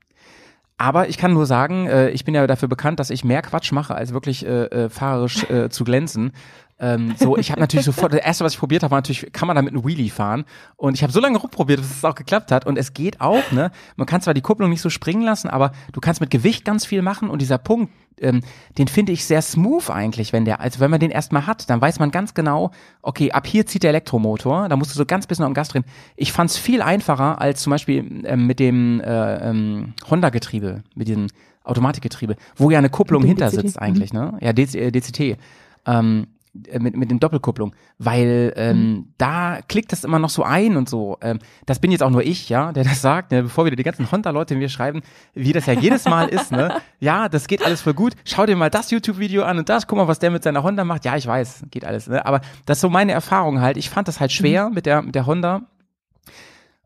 Aber ich kann nur sagen, äh, ich bin ja dafür bekannt, dass ich mehr Quatsch mache, als wirklich äh, äh, fahrerisch äh, zu glänzen. Ähm, so, ich habe natürlich sofort, das erste, was ich probiert habe, war natürlich, kann man da mit einem Wheelie fahren? Und ich habe so lange rumprobiert, bis es auch geklappt hat. Und es geht auch, ne? Man kann zwar die Kupplung nicht so springen lassen, aber du kannst mit Gewicht ganz viel machen. Und dieser Punkt, ähm, den finde ich sehr smooth eigentlich, wenn der, also wenn man den erstmal hat, dann weiß man ganz genau, okay, ab hier zieht der Elektromotor, da musst du so ganz bisschen am Gas drehen. Ich fand es viel einfacher als zum Beispiel ähm, mit dem äh, ähm, Honda-Getriebe, mit diesem Automatikgetriebe, wo ja eine Kupplung hinter sitzt eigentlich, ne? Ja, DC, DCT. Ähm, äh, mit, mit dem Doppelkupplung, weil ähm, mhm. da klickt das immer noch so ein und so. Ähm, das bin jetzt auch nur ich, ja, der das sagt, ne, bevor wieder die ganzen Honda-Leute mir schreiben, wie das ja jedes Mal ist, ne? [laughs] Ja, das geht alles voll gut. Schau dir mal das YouTube-Video an und das, guck mal, was der mit seiner Honda macht. Ja, ich weiß, geht alles, ne? Aber das ist so meine Erfahrung halt. Ich fand das halt schwer mhm. mit der mit der Honda.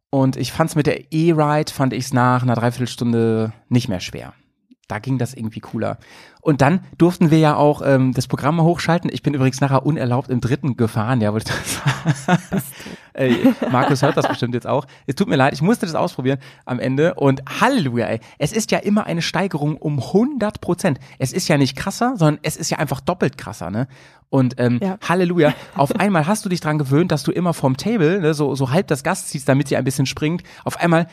Und ich fand es mit der E-Ride, fand ich es nach einer Dreiviertelstunde nicht mehr schwer da ging das irgendwie cooler. Und dann durften wir ja auch ähm, das Programm hochschalten. Ich bin übrigens nachher unerlaubt im dritten gefahren, ja, wollte ich das [laughs] ey, Markus hört das bestimmt jetzt auch. Es tut mir leid, ich musste das ausprobieren am Ende. Und Halleluja, ey, es ist ja immer eine Steigerung um 100 Prozent. Es ist ja nicht krasser, sondern es ist ja einfach doppelt krasser, ne? Und ähm, ja. Halleluja, [laughs] auf einmal hast du dich dran gewöhnt, dass du immer vom Table ne, so, so halb das Gas ziehst, damit sie ein bisschen springt. Auf einmal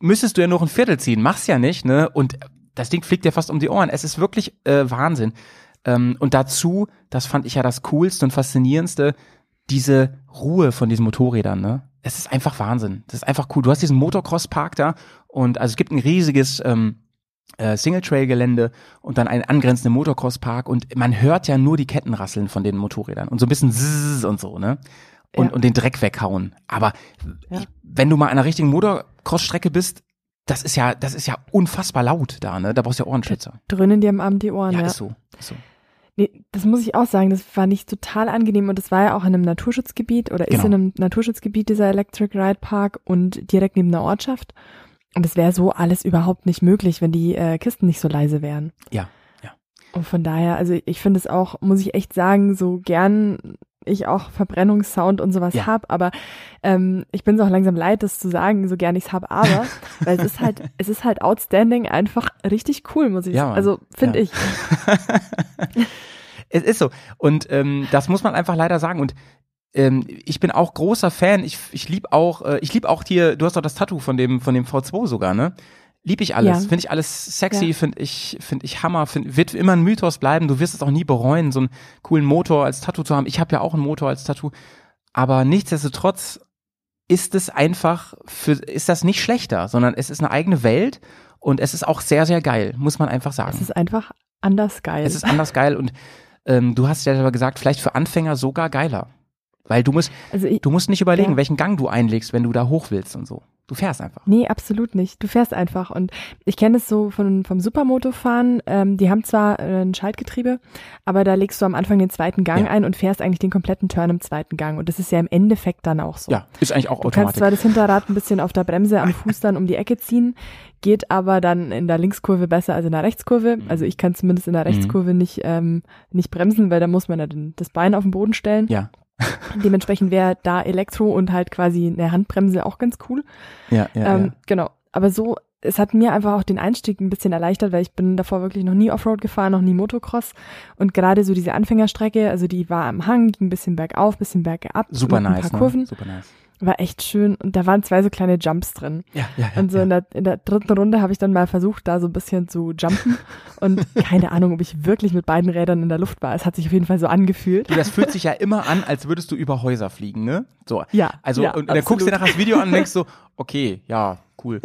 müsstest du ja noch ein Viertel ziehen, machst ja nicht, ne? Und das Ding fliegt dir fast um die Ohren. Es ist wirklich äh, Wahnsinn. Ähm, und dazu, das fand ich ja das Coolste und Faszinierendste, diese Ruhe von diesen Motorrädern, ne? Es ist einfach Wahnsinn. Das ist einfach cool. Du hast diesen Motocross-Park da und also es gibt ein riesiges ähm, äh, Single-Trail-Gelände und dann einen angrenzenden Motocross-Park und man hört ja nur die Kettenrasseln von den Motorrädern und so ein bisschen Zzzz und so, ne? Und, ja. und den Dreck weghauen. Aber ja. ich, wenn du mal an einer richtigen Motocross-Strecke bist, das ist ja, das ist ja unfassbar laut da, ne? Da brauchst du ja Ohrenschützer. Dröhnen dir am Abend die Ohren, ja. Ja, ist so, ist so. Nee, das muss ich auch sagen, das war nicht total angenehm und das war ja auch in einem Naturschutzgebiet oder ist genau. in einem Naturschutzgebiet dieser Electric Ride Park und direkt neben einer Ortschaft. Und es wäre so alles überhaupt nicht möglich, wenn die äh, Kisten nicht so leise wären. Ja, ja. Und von daher, also ich finde es auch, muss ich echt sagen, so gern ich auch Verbrennungssound und sowas ja. hab, aber ähm, ich bin es auch langsam leid, das zu sagen, so gern ich es hab, aber [laughs] weil es ist halt, es ist halt outstanding, einfach richtig cool, muss ich ja, sagen. Also finde ja. ich. [laughs] es ist so. Und ähm, das muss man einfach leider sagen. Und ähm, ich bin auch großer Fan. Ich, ich lieb auch, äh, ich lieb auch hier, du hast doch das Tattoo von dem, von dem V2 sogar, ne? Lieb ich alles. Ja. Finde ich alles sexy, ja. finde ich, finde ich Hammer, find, wird immer ein Mythos bleiben. Du wirst es auch nie bereuen, so einen coolen Motor als Tattoo zu haben. Ich habe ja auch einen Motor als Tattoo. Aber nichtsdestotrotz ist es einfach für, ist das nicht schlechter, sondern es ist eine eigene Welt und es ist auch sehr, sehr geil, muss man einfach sagen. Es ist einfach anders geil. Es ist anders geil und ähm, du hast ja aber gesagt, vielleicht für Anfänger sogar geiler. Weil du musst, also ich, du musst nicht überlegen, ja. welchen Gang du einlegst, wenn du da hoch willst und so. Du fährst einfach. Nee, absolut nicht. Du fährst einfach. Und ich kenne es so von, vom Supermotofahren. Ähm, die haben zwar äh, ein Schaltgetriebe, aber da legst du am Anfang den zweiten Gang ja. ein und fährst eigentlich den kompletten Turn im zweiten Gang. Und das ist ja im Endeffekt dann auch so. Ja, ist eigentlich auch automatisch. Du kannst zwar das Hinterrad ein bisschen auf der Bremse am [laughs] Fuß dann um die Ecke ziehen, geht aber dann in der Linkskurve besser als in der Rechtskurve. Mhm. Also ich kann zumindest in der mhm. Rechtskurve mhm. nicht, ähm, nicht bremsen, weil da muss man ja das Bein auf den Boden stellen. Ja. Dementsprechend wäre da Elektro und halt quasi eine Handbremse auch ganz cool. Ja, ja, ähm, ja. Genau. Aber so, es hat mir einfach auch den Einstieg ein bisschen erleichtert, weil ich bin davor wirklich noch nie Offroad gefahren, noch nie Motocross. Und gerade so diese Anfängerstrecke, also die war am Hang, ging ein bisschen bergauf, bisschen bergab. Super nice. Ein paar ne? Kurven. Super nice war echt schön und da waren zwei so kleine Jumps drin. Ja, ja, ja. Und so ja. In, der, in der dritten Runde habe ich dann mal versucht, da so ein bisschen zu jumpen und keine Ahnung, ob ich wirklich mit beiden Rädern in der Luft war. Es hat sich auf jeden Fall so angefühlt. Du, das fühlt sich ja immer an, als würdest du über Häuser fliegen, ne? So. Ja. Also ja, und, und dann guckst du dir nachher das Video an und denkst so, okay, ja, cool.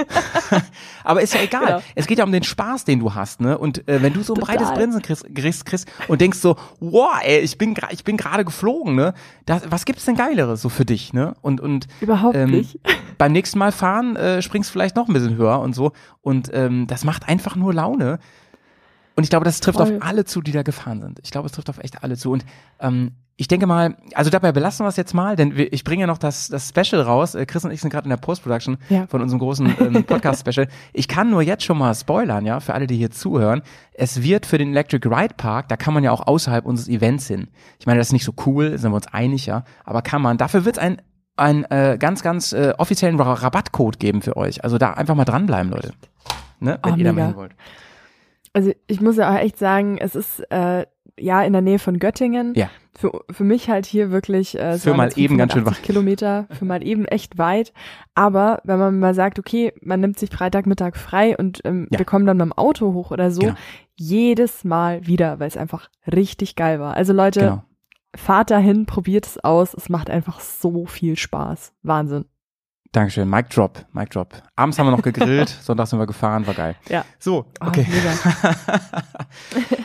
[laughs] Aber ist ja egal. Genau. Es geht ja um den Spaß, den du hast, ne? Und äh, wenn du so ein Total. breites Grinsen kriegst, kriegst, und denkst so, wow, ey, ich bin ich bin gerade geflogen, ne? Das, was gibt's denn geileres so für dich, ne? Und und überhaupt ähm, nicht. [laughs] Beim nächsten Mal fahren äh, springst vielleicht noch ein bisschen höher und so und ähm, das macht einfach nur Laune. Und ich glaube, das trifft Voll. auf alle zu, die da gefahren sind. Ich glaube, es trifft auf echt alle zu. Und ähm, ich denke mal, also dabei belassen wir es jetzt mal, denn wir, ich bringe ja noch das, das Special raus. Äh, Chris und ich sind gerade in der Post-Production ja. von unserem großen ähm, [laughs] Podcast-Special. Ich kann nur jetzt schon mal spoilern, ja, für alle, die hier zuhören. Es wird für den Electric Ride Park, da kann man ja auch außerhalb unseres Events hin. Ich meine, das ist nicht so cool, sind wir uns einig, ja, aber kann man. Dafür wird es ein ein äh, ganz, ganz äh, offiziellen Rabattcode geben für euch. Also da einfach mal dranbleiben, Leute. Ne, wenn oh, ihr da mal hin wollt. Also ich muss ja auch echt sagen, es ist äh, ja in der Nähe von Göttingen. Ja. Für, für mich halt hier wirklich äh, für mal eben ganz schön weit. Kilometer, für mal eben echt weit. Aber wenn man mal sagt, okay, man nimmt sich Freitagmittag frei und ähm, ja. wir kommen dann mit dem Auto hoch oder so, genau. jedes Mal wieder, weil es einfach richtig geil war. Also Leute, genau. fahrt dahin, probiert es aus. Es macht einfach so viel Spaß. Wahnsinn. Dankeschön. Mic Drop, Mic Drop. Abends haben wir noch gegrillt, [laughs] Sonntag sind wir gefahren, war geil. Ja. So, oh, okay.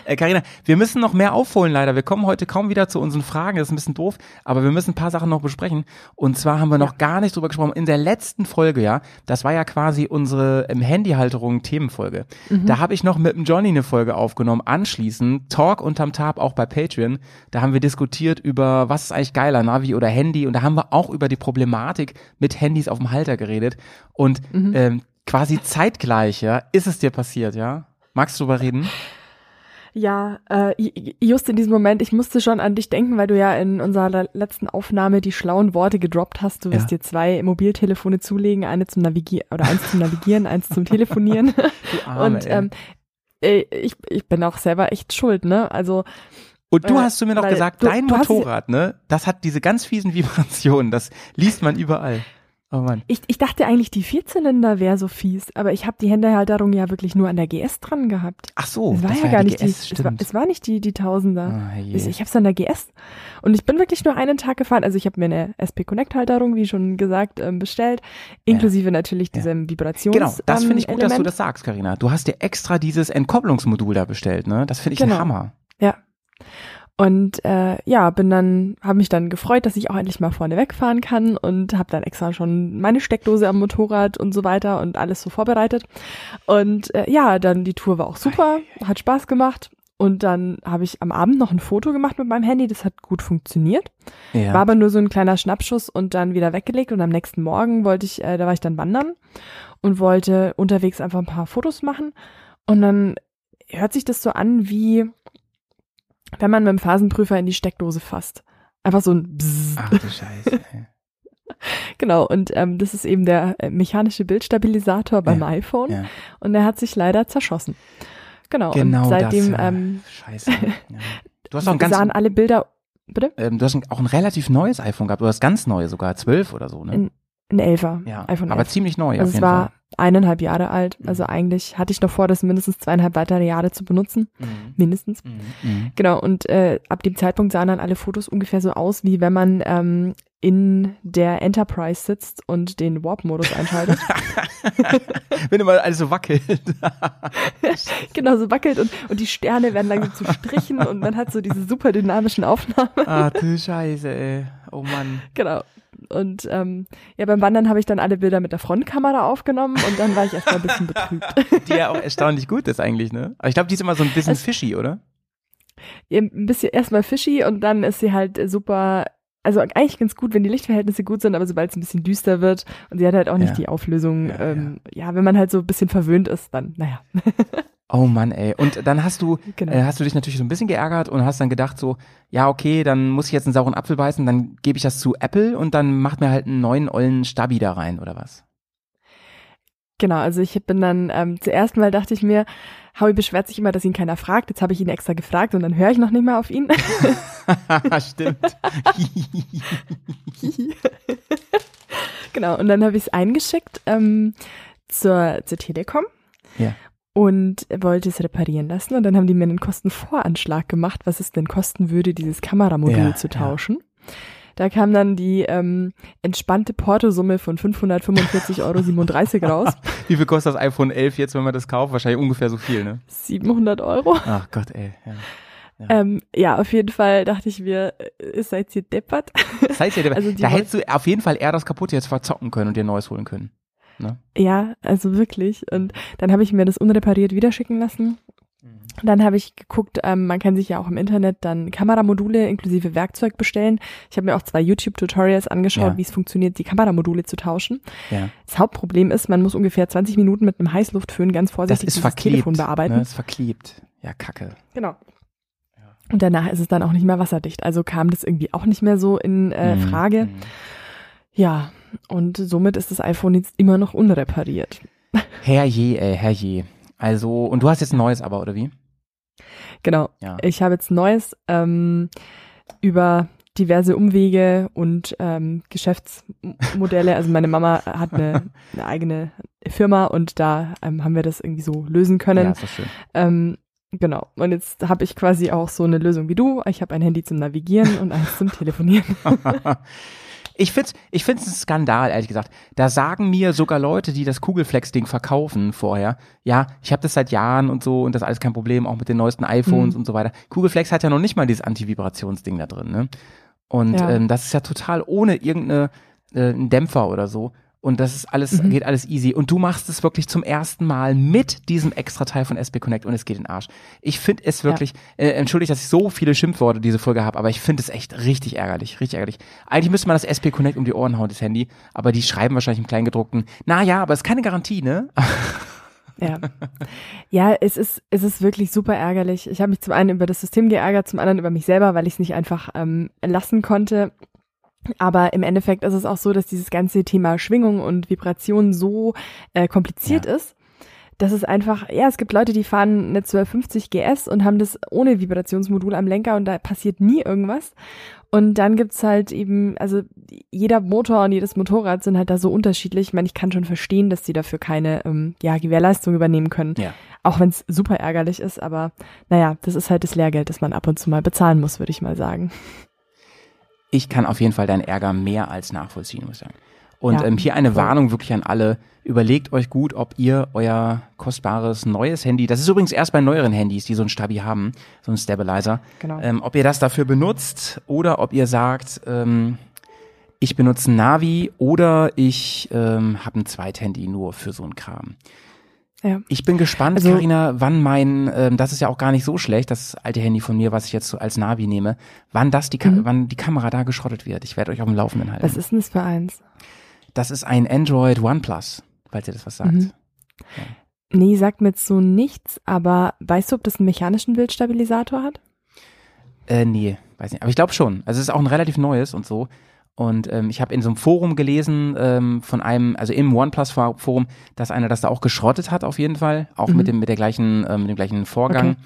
[laughs] Karina, äh, wir müssen noch mehr aufholen leider. Wir kommen heute kaum wieder zu unseren Fragen, das ist ein bisschen doof, aber wir müssen ein paar Sachen noch besprechen. Und zwar haben wir noch gar nicht drüber gesprochen. In der letzten Folge, ja, das war ja quasi unsere im Handyhalterung Themenfolge. Mhm. Da habe ich noch mit dem Johnny eine Folge aufgenommen, anschließend Talk unterm Tab auch bei Patreon. Da haben wir diskutiert über, was ist eigentlich geiler, Navi oder Handy und da haben wir auch über die Problematik mit Handys auf dem Halter geredet und mhm. ähm, quasi zeitgleich, ja, ist es dir passiert, ja? Magst du darüber reden? Ja, äh, just in diesem Moment, ich musste schon an dich denken, weil du ja in unserer letzten Aufnahme die schlauen Worte gedroppt hast. Du wirst ja. dir zwei Mobiltelefone zulegen, eine zum Navigieren oder eins zum Navigieren, eins zum Telefonieren. [laughs] Du Arme, [laughs] Und ähm, ich, ich bin auch selber echt schuld, ne? Also und du äh, hast zu mir noch gesagt, du, dein du Motorrad, ne, das hat diese ganz fiesen Vibrationen, das liest man überall. Oh Mann. Ich, ich dachte eigentlich, die Vierzylinder wäre so fies, aber ich habe die Händehalterung ja wirklich nur an der GS dran gehabt. Ach so, es war ja war gar die nicht GS, die, es war, es war nicht die, die Tausender. Je. Ich, ich habe es an der GS und ich bin wirklich nur einen Tag gefahren. Also ich habe mir eine SP Connect Halterung, wie schon gesagt, ähm, bestellt, inklusive natürlich Ja. diesem Vibrations. Genau, das finde ich ähm, gut, dass du Element. das sagst, Karina. Du hast dir extra dieses Entkopplungsmodul da bestellt, ne? Das finde ich ein Genau. Hammer. Und äh, ja, bin dann, habe mich dann gefreut, dass ich auch endlich mal vorne wegfahren kann und habe dann extra schon meine Steckdose am Motorrad und so weiter und alles so vorbereitet. Und äh, ja, dann die Tour war auch super, hat Spaß gemacht. Und dann habe ich am Abend noch ein Foto gemacht mit meinem Handy, das hat gut funktioniert. Ja. War aber nur so ein kleiner Schnappschuss und dann wieder weggelegt. Und am nächsten Morgen wollte ich, äh, da war ich dann wandern und wollte unterwegs einfach ein paar Fotos machen. Und dann hört sich das so an, wie wenn man mit dem Phasenprüfer in die Steckdose fasst. Einfach so ein Bzzz. Ach du Scheiße. [laughs] Genau, und ähm, das ist eben der äh, mechanische Bildstabilisator beim Ja, iPhone. Ja. Und der hat sich leider zerschossen. Genau, Genau und seitdem das. ja. ähm, Scheiße. Du hast auch [laughs] ein ganz, sahen alle Bilder, bitte? ähm, du hast ein- auch ein relativ neues iPhone gehabt, oder das ganz neue sogar, 12 oder so, ne? Ein Ein Elfer, ja, iPhone 11. aber ziemlich neu Also es war Fall. eineinhalb Jahre alt. Mhm. Also eigentlich hatte ich noch vor, das mindestens zweieinhalb weitere Jahre zu benutzen. Mhm. Mindestens. Mhm. Mhm. Genau, und äh, ab dem Zeitpunkt sahen dann alle Fotos ungefähr so aus, wie wenn man ähm, in der Enterprise sitzt und den Warp-Modus einschaltet. [laughs] Wenn immer alles so wackelt. [laughs] genau, so wackelt und, und die Sterne werden langsam zu Strichen und man hat so diese super dynamischen Aufnahmen. ah, du Scheiße, ey. Oh Mann. genau. Und ähm, ja, beim Wandern habe ich dann alle Bilder mit der Frontkamera aufgenommen und dann war ich erstmal ein bisschen betrübt. [laughs] Die ja auch erstaunlich gut ist eigentlich, ne? Aber ich glaube, die ist immer so ein bisschen Es- fishy, oder? Ein bisschen erstmal fishy und dann ist sie halt super, also eigentlich ganz gut, wenn die Lichtverhältnisse gut sind, aber sobald es ein bisschen düster wird und sie hat halt auch nicht Ja. die Auflösung, Ja, ähm, ja. wenn man halt so ein bisschen verwöhnt ist, dann, naja, [laughs] Oh Mann, ey. Und dann hast du, genau. äh, hast du dich natürlich so ein bisschen geärgert und hast dann gedacht so, ja, okay, dann muss ich jetzt einen sauren Apfel beißen, dann gebe ich das zu Apple und dann macht mir halt einen neuen ollen Stabi da rein, oder was? Genau, also ich bin dann, ähm, zuerst mal dachte ich mir, Howie beschwert sich immer, dass ihn keiner fragt, jetzt habe ich ihn extra gefragt und dann höre ich noch nicht mehr auf ihn. [laughs] Stimmt. [laughs] genau, und dann habe ich es eingeschickt ähm, zur, zur Telekom. Ja. Und wollte es reparieren lassen. Und dann haben die mir einen Kostenvoranschlag gemacht, was es denn kosten würde, dieses Kameramodul Ja, zu ja. Da kam dann die ähm, entspannte Portosumme von 545,37 Euro raus. [laughs] Wie viel kostet das iPhone 11 jetzt, wenn man das kauft? Wahrscheinlich ungefähr so viel, ne? 700 Euro. Ach Gott, ey. Ja. Ähm, ja, auf jeden Fall dachte ich mir, äh, seid ihr deppert? Das heißt ja, [laughs] Also da hättest du auf jeden Fall eher das kaputte jetzt verzocken können und dir neues holen können. Ne? Ja, also wirklich. Und dann habe ich mir das unrepariert wieder schicken lassen. Dann habe ich geguckt, ähm, man kann sich ja auch im Internet dann Kameramodule inklusive Werkzeug bestellen. Ich habe mir auch zwei YouTube-Tutorials angeschaut, Ja. wie es funktioniert, die Kameramodule zu tauschen. Ja. Das Hauptproblem ist, man muss ungefähr 20 Minuten mit einem Heißluftföhn ganz Das vorsichtig ist dieses verklebt. Telefon bearbeiten. Ne? Das ist verklebt. Ja, kacke. Genau. Und danach ist es dann auch nicht mehr wasserdicht. Also kam das irgendwie auch nicht mehr so in äh, Mhm. Frage. Mhm. Ja, und somit ist das iPhone jetzt immer noch unrepariert. Herrje, ey, herrje. Also, und du hast jetzt ein neues aber, oder wie? Genau. Ja. Ich habe jetzt Neues ähm, über diverse Umwege und ähm, Geschäftsmodelle. Also meine Mama hat eine, [laughs] eine eigene Firma und da ähm, haben wir das irgendwie so lösen können. Ja, ist schön. Ähm, genau. Und jetzt habe ich quasi auch so eine Lösung wie du. Ich habe ein Handy zum Navigieren und eins zum Telefonieren. [laughs] [laughs] Ich find's, ich find's ein Skandal, ehrlich gesagt. Da sagen mir sogar Leute, die das Kugelflex-Ding verkaufen vorher, ja, ich habe das seit Jahren und so und das ist alles kein Problem, auch mit den neuesten iPhones Mhm. und so weiter. Kugelflex hat ja noch nicht mal dieses Antivibrationsding da drin, ne? Und Ja. ähm, das ist ja total ohne irgendeine äh, Dämpfer oder so. Und das ist alles, Mhm. geht alles easy. Und du machst es wirklich zum ersten Mal mit diesem extra Teil von SB Connect und es geht in den Arsch. Ich finde es wirklich, äh, entschuldigt, dass ich so viele Schimpfworte diese Folge habe, aber ich finde es echt richtig ärgerlich, richtig ärgerlich. Eigentlich müsste man das SB Connect um die Ohren hauen, das Handy, aber die schreiben wahrscheinlich im Kleingedruckten, na ja, aber es ist keine Garantie, ne? Ja. Ja, es ist, es ist wirklich super ärgerlich. Ich habe mich zum einen über das System geärgert, zum anderen über mich selber, weil ich es nicht einfach ähm, lassen konnte. Aber im Endeffekt ist es auch so, dass dieses ganze Thema Schwingung und Vibration so äh, kompliziert ist, das ist einfach, ja, es gibt Leute, die fahren eine 1250 GS und haben das ohne Vibrationsmodul am Lenker und da passiert nie irgendwas. Und dann gibt's halt eben, also jeder Motor und jedes Motorrad sind halt da so unterschiedlich. Ich meine, ich kann schon verstehen, dass die dafür keine ähm, ja, Gewährleistung übernehmen können. Ja. Auch wenn es super ärgerlich ist, aber naja, das ist halt das Lehrgeld, das man ab und zu mal bezahlen muss, würde ich mal sagen. Ich kann auf jeden Fall deinen Ärger mehr als nachvollziehen, muss ich sagen. Und Ja, ähm, hier eine. Warnung wirklich an alle. Überlegt euch gut, ob ihr euer kostbares neues Handy, das ist übrigens erst bei neueren Handys, die so ein Stabi haben, so ein Stabilizer, Genau. ähm, ob ihr das dafür benutzt oder ob ihr sagt, ähm, ich benutze ein Navi oder ich ähm, habe ein Zweithandy nur für so ein Kram. Ja. Ich bin gespannt, Also- wann mein, ähm, das ist ja auch gar nicht so schlecht, das alte Handy von mir, was ich jetzt so als Navi nehme, wann das die, Ka Mhm. wann die Kamera da geschrottet wird. Ich werde euch auf dem Laufenden halten. Was ist denn das für eins? Das ist ein Android OnePlus, falls ihr das was sagt. Mhm. Nee, sagt mir jetzt so nichts, aber weißt du, ob das einen mechanischen Bildstabilisator hat? Äh, nee, weiß nicht. Aber ich glaube schon. Also es ist auch ein relativ neues und so. Und ähm, ich habe in so einem Forum gelesen ähm, von einem, also im OnePlus-Forum, dass einer das da auch geschrottet hat auf jeden Fall, auch Mhm. mit dem mit der gleichen, ähm, mit dem gleichen Vorgang. Okay.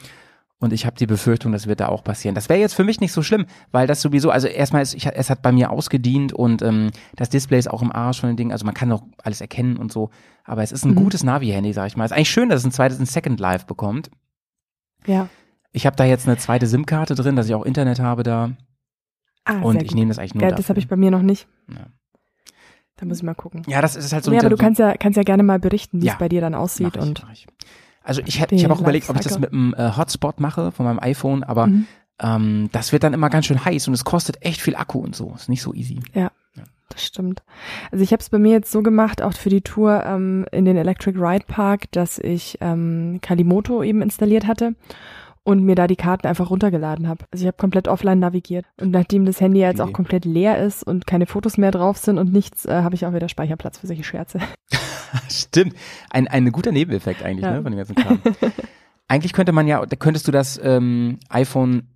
Und ich habe die Befürchtung, das wird da auch passieren. Das wäre jetzt für mich nicht so schlimm, weil das sowieso, also erstmal ist, ich, es hat bei mir ausgedient und ähm, das Display ist auch im Arsch von den Dingen, also man kann doch alles erkennen und so. Aber es ist ein Mhm. gutes Navi-Handy, sag ich mal. Es ist eigentlich schön, dass es ein zweites, ein Second Life bekommt. Ja. Ich habe da jetzt eine zweite SIM-Karte drin, dass ich auch Internet habe da. Ah, und ich nehme das eigentlich nur Ja, das habe ich bei mir noch nicht. Ja. Da muss ich mal gucken. Ja, das ist halt so ein aber du kannst ja, kannst ja gerne mal berichten, wie Ja. es bei dir dann aussieht. ich, und mach ich. Also ich, Den ich habe auch überlegt, ob ich das mit einem äh, Hotspot mache von meinem iPhone, aber Mhm. ähm, das wird dann immer ganz schön heiß und es kostet echt viel Akku und so. Ist nicht so easy. Das stimmt. Also ich habe es bei mir jetzt so gemacht, auch für die Tour ähm, in den Electric Ride Park, dass ich ähm, Kalimoto eben installiert hatte und mir da die Karten einfach runtergeladen habe. Also ich habe komplett offline navigiert. Und nachdem das Handy jetzt auch Idee. komplett leer ist und keine Fotos mehr drauf sind und nichts, äh, habe ich auch wieder Speicherplatz für solche Scherze. [laughs] Stimmt. Ein, ein guter Nebeneffekt eigentlich, Ja. ne, von dem ganzen Kram. [laughs] eigentlich könnte man ja, da könntest du das ähm, iPhone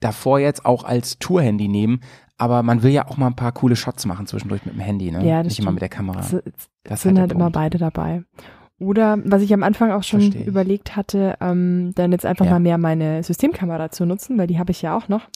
davor jetzt auch als Tour-Handy nehmen, aber man will ja auch mal ein paar coole Shots machen zwischendurch mit dem Handy, ne? Ja, das Nicht immer stimmt. mit der Kamera. Es, es Das ist sind der halt immer beide dabei. Oder was ich am Anfang auch schon ich. überlegt hatte, ähm, dann jetzt einfach Ja. mal mehr meine Systemkamera zu nutzen, weil die habe ich ja auch noch.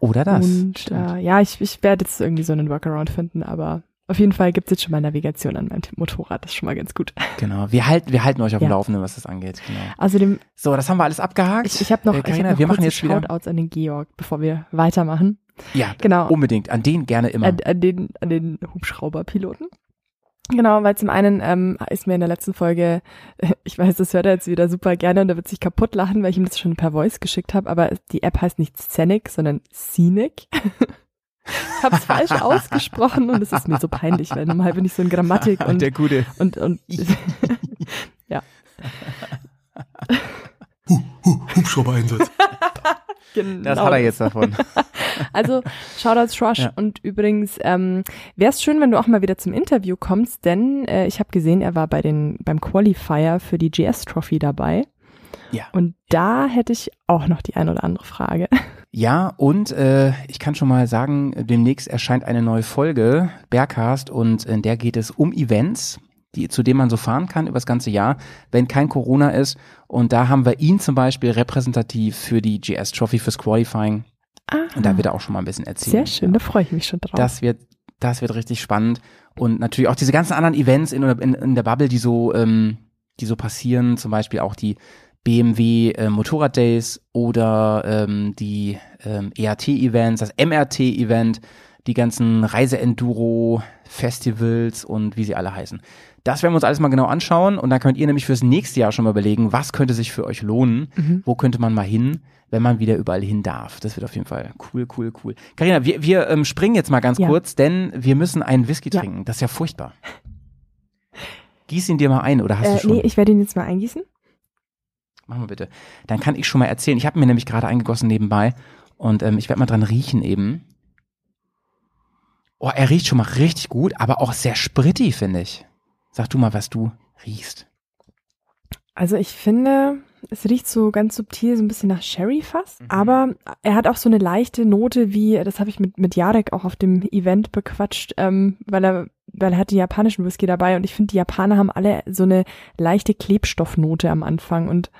Oder das. Und äh, ja, ich, ich werde jetzt irgendwie so einen Workaround finden, aber auf jeden Fall gibt es jetzt schon mal Navigation an meinem Motorrad. Das ist schon mal ganz gut. Genau. Wir halten, wir halten euch auf dem Ja. Laufenden, was das angeht. Genau. Außerdem, So, das haben wir alles abgehakt. ich, ich habe noch, Äh, ich Carina, hab noch wir machen jetzt wieder. Shoutouts an den Georg, bevor wir weitermachen. Ja, Genau. unbedingt. An den gerne immer. An, an, den, an den Hubschrauberpiloten. Genau, weil zum einen ähm, ist mir in der letzten Folge, [laughs] ich weiß, das hört er jetzt wieder super gerne und er wird sich kaputt lachen, weil ich ihm das schon per Voice geschickt habe, aber die App heißt nicht Scenic, sondern Scenic. [laughs] ich habe es falsch ausgesprochen und es ist mir so peinlich, weil normal bin ich so in Grammatik [laughs] und der gute. und und Hubschrauber-Einsatz. [laughs] genau. Das hat er jetzt davon. [laughs] Also Shoutouts Schrosch Ja. und übrigens ähm, wäre es schön, wenn du auch mal wieder zum Interview kommst, denn äh, ich habe gesehen, er war bei den beim Qualifier für die GS Trophy dabei Ja. und da hätte ich auch noch die ein oder andere Frage. [laughs] Ja, und äh, ich kann schon mal sagen, demnächst erscheint eine neue Folge, Bergcast, und in der geht es um Events, die, zu denen man so fahren kann über das ganze Jahr, wenn kein Corona ist. Und da haben wir ihn zum Beispiel repräsentativ für die GS Trophy fürs Qualifying. Ah, Und da wird er auch schon mal ein bisschen erzählen. sehr schön, da freue ich mich schon drauf. Das wird, das wird richtig spannend. Und natürlich auch diese ganzen anderen Events in, in, in der Bubble, die so, ähm, die so passieren, zum Beispiel auch die BMW äh, Motorrad Days oder ähm, die ähm, ERT-Events, das MRT-Event, die ganzen Reise-Enduro-Festivals und wie sie alle heißen. Das werden wir uns alles mal genau anschauen und dann könnt ihr nämlich fürs nächste Jahr schon mal überlegen, was könnte sich für euch lohnen, Mhm. wo könnte man mal hin, wenn man wieder überall hin darf. Das wird auf jeden Fall cool, cool, cool. Carina, wir, wir ähm, springen jetzt mal ganz Ja. kurz, denn wir müssen einen Whisky Ja. trinken. Das ist ja furchtbar. Gieß ihn dir mal ein oder hast du Äh, schon? nee, ich werde ihn jetzt mal eingießen. Mach mal bitte. Dann kann ich schon mal erzählen. Ich habe mir nämlich gerade eingegossen nebenbei und ähm, ich werde mal dran riechen eben. Oh, er riecht schon mal richtig gut, aber auch sehr spritty, finde ich. Sag du mal, was du riechst. Also ich finde, es riecht so ganz subtil, so ein bisschen nach Sherry fast. Mhm. Aber er hat auch so eine leichte Note, wie, das habe ich mit, mit Jarek auch auf dem Event bequatscht, ähm, weil er, weil er hat die japanischen Whisky dabei und ich finde, die Japaner haben alle so eine leichte Klebstoffnote am Anfang und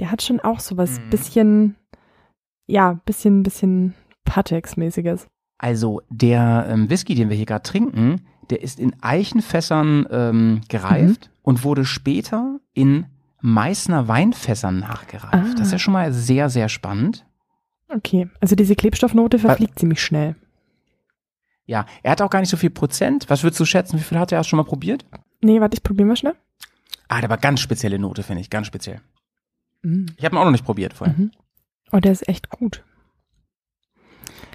der hat schon auch so was mhm. bisschen, ja, bisschen, bisschen Patex-mäßiges. Also der ähm, Whisky, den wir hier gerade trinken, der ist in Eichenfässern ähm, gereift mhm. und wurde später in Meißner Weinfässern nachgereift. Ah. Das ist ja schon mal sehr, sehr spannend. Okay, also diese Klebstoffnote verfliegt Weil, ziemlich schnell. Ja, er hat auch gar nicht so viel Prozent. Was würdest du schätzen? Wie viel hat er schon mal probiert? Nee, warte, ich probiere mal schnell. Ah, der war ganz spezielle Note, finde ich, ganz speziell. Mhm. Ich habe ihn auch noch nicht probiert vorher. Mhm. Oh, der ist echt gut.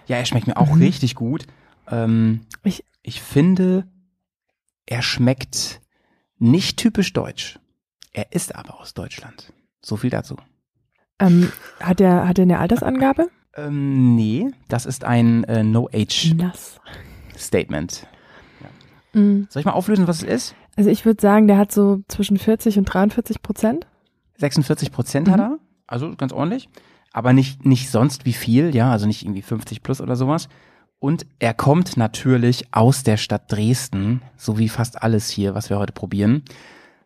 Ja, er schmeckt mir auch mhm. richtig gut. Ähm, ich, ich finde, er schmeckt nicht typisch deutsch. Er ist aber aus Deutschland. So viel dazu. Ähm, hat er hat er eine Altersangabe? Ähm, nee, das ist ein äh, No-Age-Statement. Ja. Mhm. Soll ich mal auflösen, was es ist? Also ich würde sagen, der hat so zwischen 40 und 43 Prozent. 46 Prozent mhm. hat er, also ganz ordentlich. Aber nicht, nicht sonst wie viel, ja, also nicht irgendwie 50 plus oder sowas. Und er kommt natürlich aus der Stadt Dresden, so wie fast alles hier, was wir heute probieren.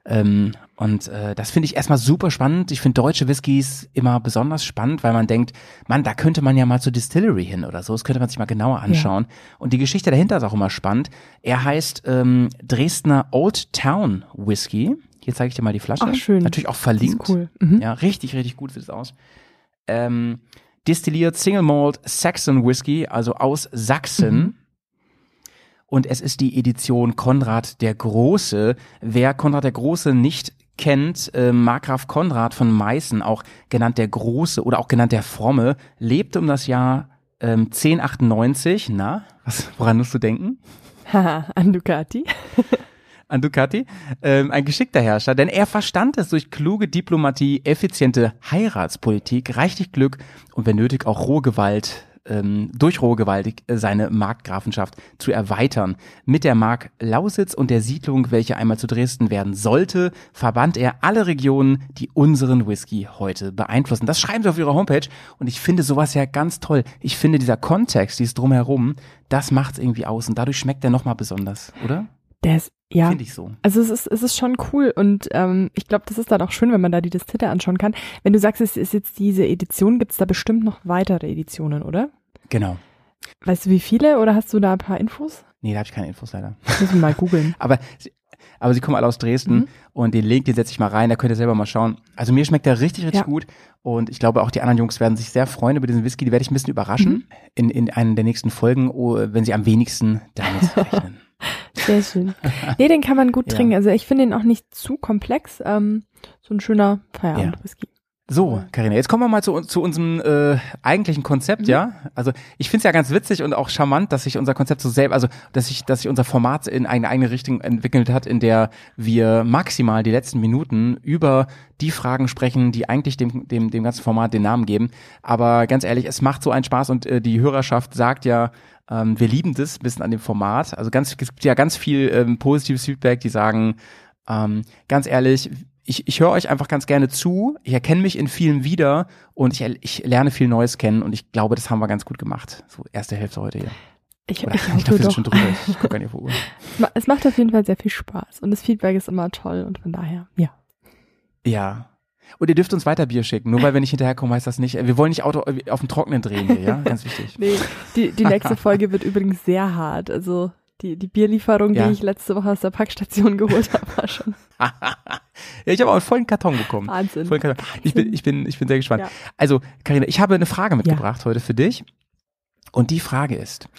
Ähm, und äh, das finde ich erstmal super spannend. Ich finde deutsche Whiskys immer besonders spannend, weil man denkt, man, da könnte man ja mal zur Distillery hin oder so. Das könnte man sich mal genauer anschauen. Ja. Und die Geschichte dahinter ist auch immer spannend. Er heißt ähm, Dresdner Old Town Whisky. Hier zeige ich dir mal die Flasche. Ach, schön. Natürlich auch verlinkt. Das ist cool. Mhm. Ja, richtig, richtig gut sieht es aus. Ähm, destilliert Single Malt Saxon Whisky, also aus Sachsen. Mhm. Und es ist die Edition Konrad der Große. Wer Konrad der Große nicht kennt, äh, Markgraf Konrad von Meißen, auch genannt der Große oder auch genannt der Fromme, lebte um das Jahr ähm, 1098. Na, was, woran musst du denken? Haha, an Ducati. [laughs] an Ducati, ähm, ein geschickter Herrscher, denn er verstand es durch kluge Diplomatie, effiziente Heiratspolitik, reichlich Glück und wenn nötig auch rohe Gewalt ähm, durch rohe Gewalt äh, seine Markgrafenschaft zu erweitern. Mit der Mark Lausitz und der Siedlung, welche einmal zu Dresden werden sollte, verband er alle Regionen, die unseren Whisky heute beeinflussen. Das schreiben sie auf ihrer Homepage und ich finde sowas ja ganz toll. Ich finde dieser Kontext, dieses drumherum, das macht's irgendwie aus und dadurch schmeckt er nochmal besonders, oder? Der ist, ja. Finde ich so. Also es ist, es ist schon cool und ähm, ich glaube, das ist dann auch schön, wenn man da die Distille anschauen kann. Wenn du sagst, es ist jetzt diese Edition, gibt es da bestimmt noch weitere Editionen, oder? Genau. Weißt du, wie viele oder hast du da ein paar Infos? Nee, da habe ich keine Infos leider. Müssen wir mal googeln. [laughs] aber, aber sie kommen alle aus Dresden mhm. und den Link, den setze ich mal rein, da könnt ihr selber mal schauen. Also mir schmeckt der richtig, richtig ja. gut und ich glaube auch die anderen Jungs werden sich sehr freuen über diesen Whisky. Die werde ich ein bisschen überraschen mhm. in, in einer der nächsten Folgen, oh, wenn sie am wenigsten damit [laughs] rechnen. Sehr schön. Nee, den kann man gut [laughs] ja. trinken. Also ich finde ihn auch nicht zu komplex. Ähm, so ein schöner Feierabend-Whisky. So, Karina, jetzt kommen wir mal zu, zu unserem äh, eigentlichen Konzept, mhm. ja. Also ich finde es ja ganz witzig und auch charmant, dass sich unser Konzept so selbst, also dass sich, dass sich unser Format in eine eigene Richtung entwickelt hat, in der wir maximal die letzten Minuten über die Fragen sprechen, die eigentlich dem, dem, dem ganzen Format den Namen geben. Aber ganz ehrlich, es macht so einen Spaß und äh, die Hörerschaft sagt ja, ähm, wir lieben das ein bisschen an dem Format. Also ganz, es gibt ja ganz viel ähm, positives Feedback, die sagen, ähm, ganz ehrlich, ich, ich höre euch einfach ganz gerne zu. Ich erkenne mich in vielen wieder und ich, ich lerne viel Neues kennen und ich glaube, das haben wir ganz gut gemacht. So erste Hälfte heute hier. Ich, Oder, ich, ich glaube, wir sind schon drüber. Ich gucke nicht auf Uhr. [laughs] Es macht auf jeden Fall sehr viel Spaß und das Feedback ist immer toll und von daher, ja. Ja, und ihr dürft uns weiter Bier schicken. Nur weil wir nicht hinterherkommen, heißt das nicht. Wir wollen nicht Auto auf dem Trockenen drehen hier, ja? [laughs] Ganz wichtig. nee, die, die [laughs] nächste Folge wird übrigens sehr hart. Also die, die Bierlieferung, ja. die ich letzte Woche aus der Packstation [laughs] geholt habe, war schon. ja, ich habe auch einen vollen Karton bekommen. Wahnsinn. Vollen Karton. Ich bin, ich bin, ich bin sehr gespannt. Ja. Also, Karina, ich habe eine Frage mitgebracht ja. heute für dich. Und die Frage ist,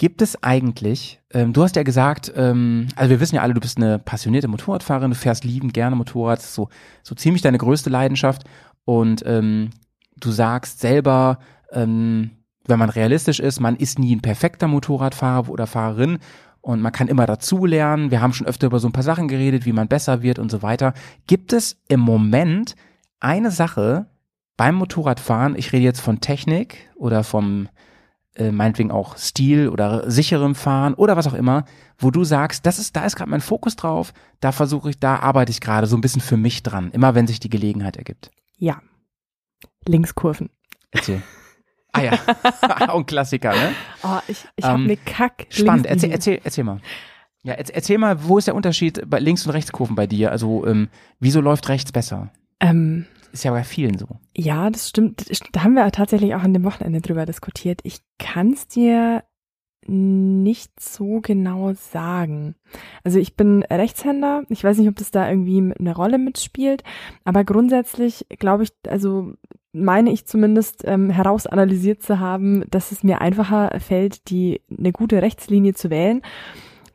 Gibt es eigentlich, ähm, du hast ja gesagt, ähm, also wir wissen ja alle, du bist eine passionierte Motorradfahrerin, du fährst liebend gerne Motorrad, so, so ziemlich deine größte Leidenschaft. Und ähm, du sagst selber, ähm, wenn man realistisch ist, man ist nie ein perfekter Motorradfahrer oder Fahrerin und man kann immer dazulernen. Wir haben schon öfter über so ein paar Sachen geredet, wie man besser wird und so weiter. Gibt es im Moment eine Sache beim Motorradfahren, ich rede jetzt von Technik oder vom äh, meinetwegen auch Stil oder sicherem Fahren oder was auch immer, wo du sagst, das ist, da ist gerade mein Fokus drauf, da versuche ich, da arbeite ich gerade so ein bisschen für mich dran, immer wenn sich die Gelegenheit ergibt. Ja. Linkskurven. Erzähl. Ah ja, [laughs] auch ein Klassiker, ne? Oh, ich, ich habe Ähm, eine Kack. Spannend, erzähl, erzähl, erzähl mal. Ja, erzähl, erzähl mal, wo ist der Unterschied bei Links- und Rechtskurven bei dir? Also, ähm, wieso läuft rechts besser? Ähm, Ist ja bei vielen so. Ja, das stimmt. Da haben wir tatsächlich auch an dem Wochenende drüber diskutiert. Ich kann es dir nicht so genau sagen. Also ich bin Rechtshänder. Ich weiß nicht, ob das da irgendwie eine Rolle mitspielt, aber grundsätzlich glaube ich, also meine ich zumindest ähm, herausanalysiert zu haben, dass es mir einfacher fällt, die eine gute Rechtslinie zu wählen,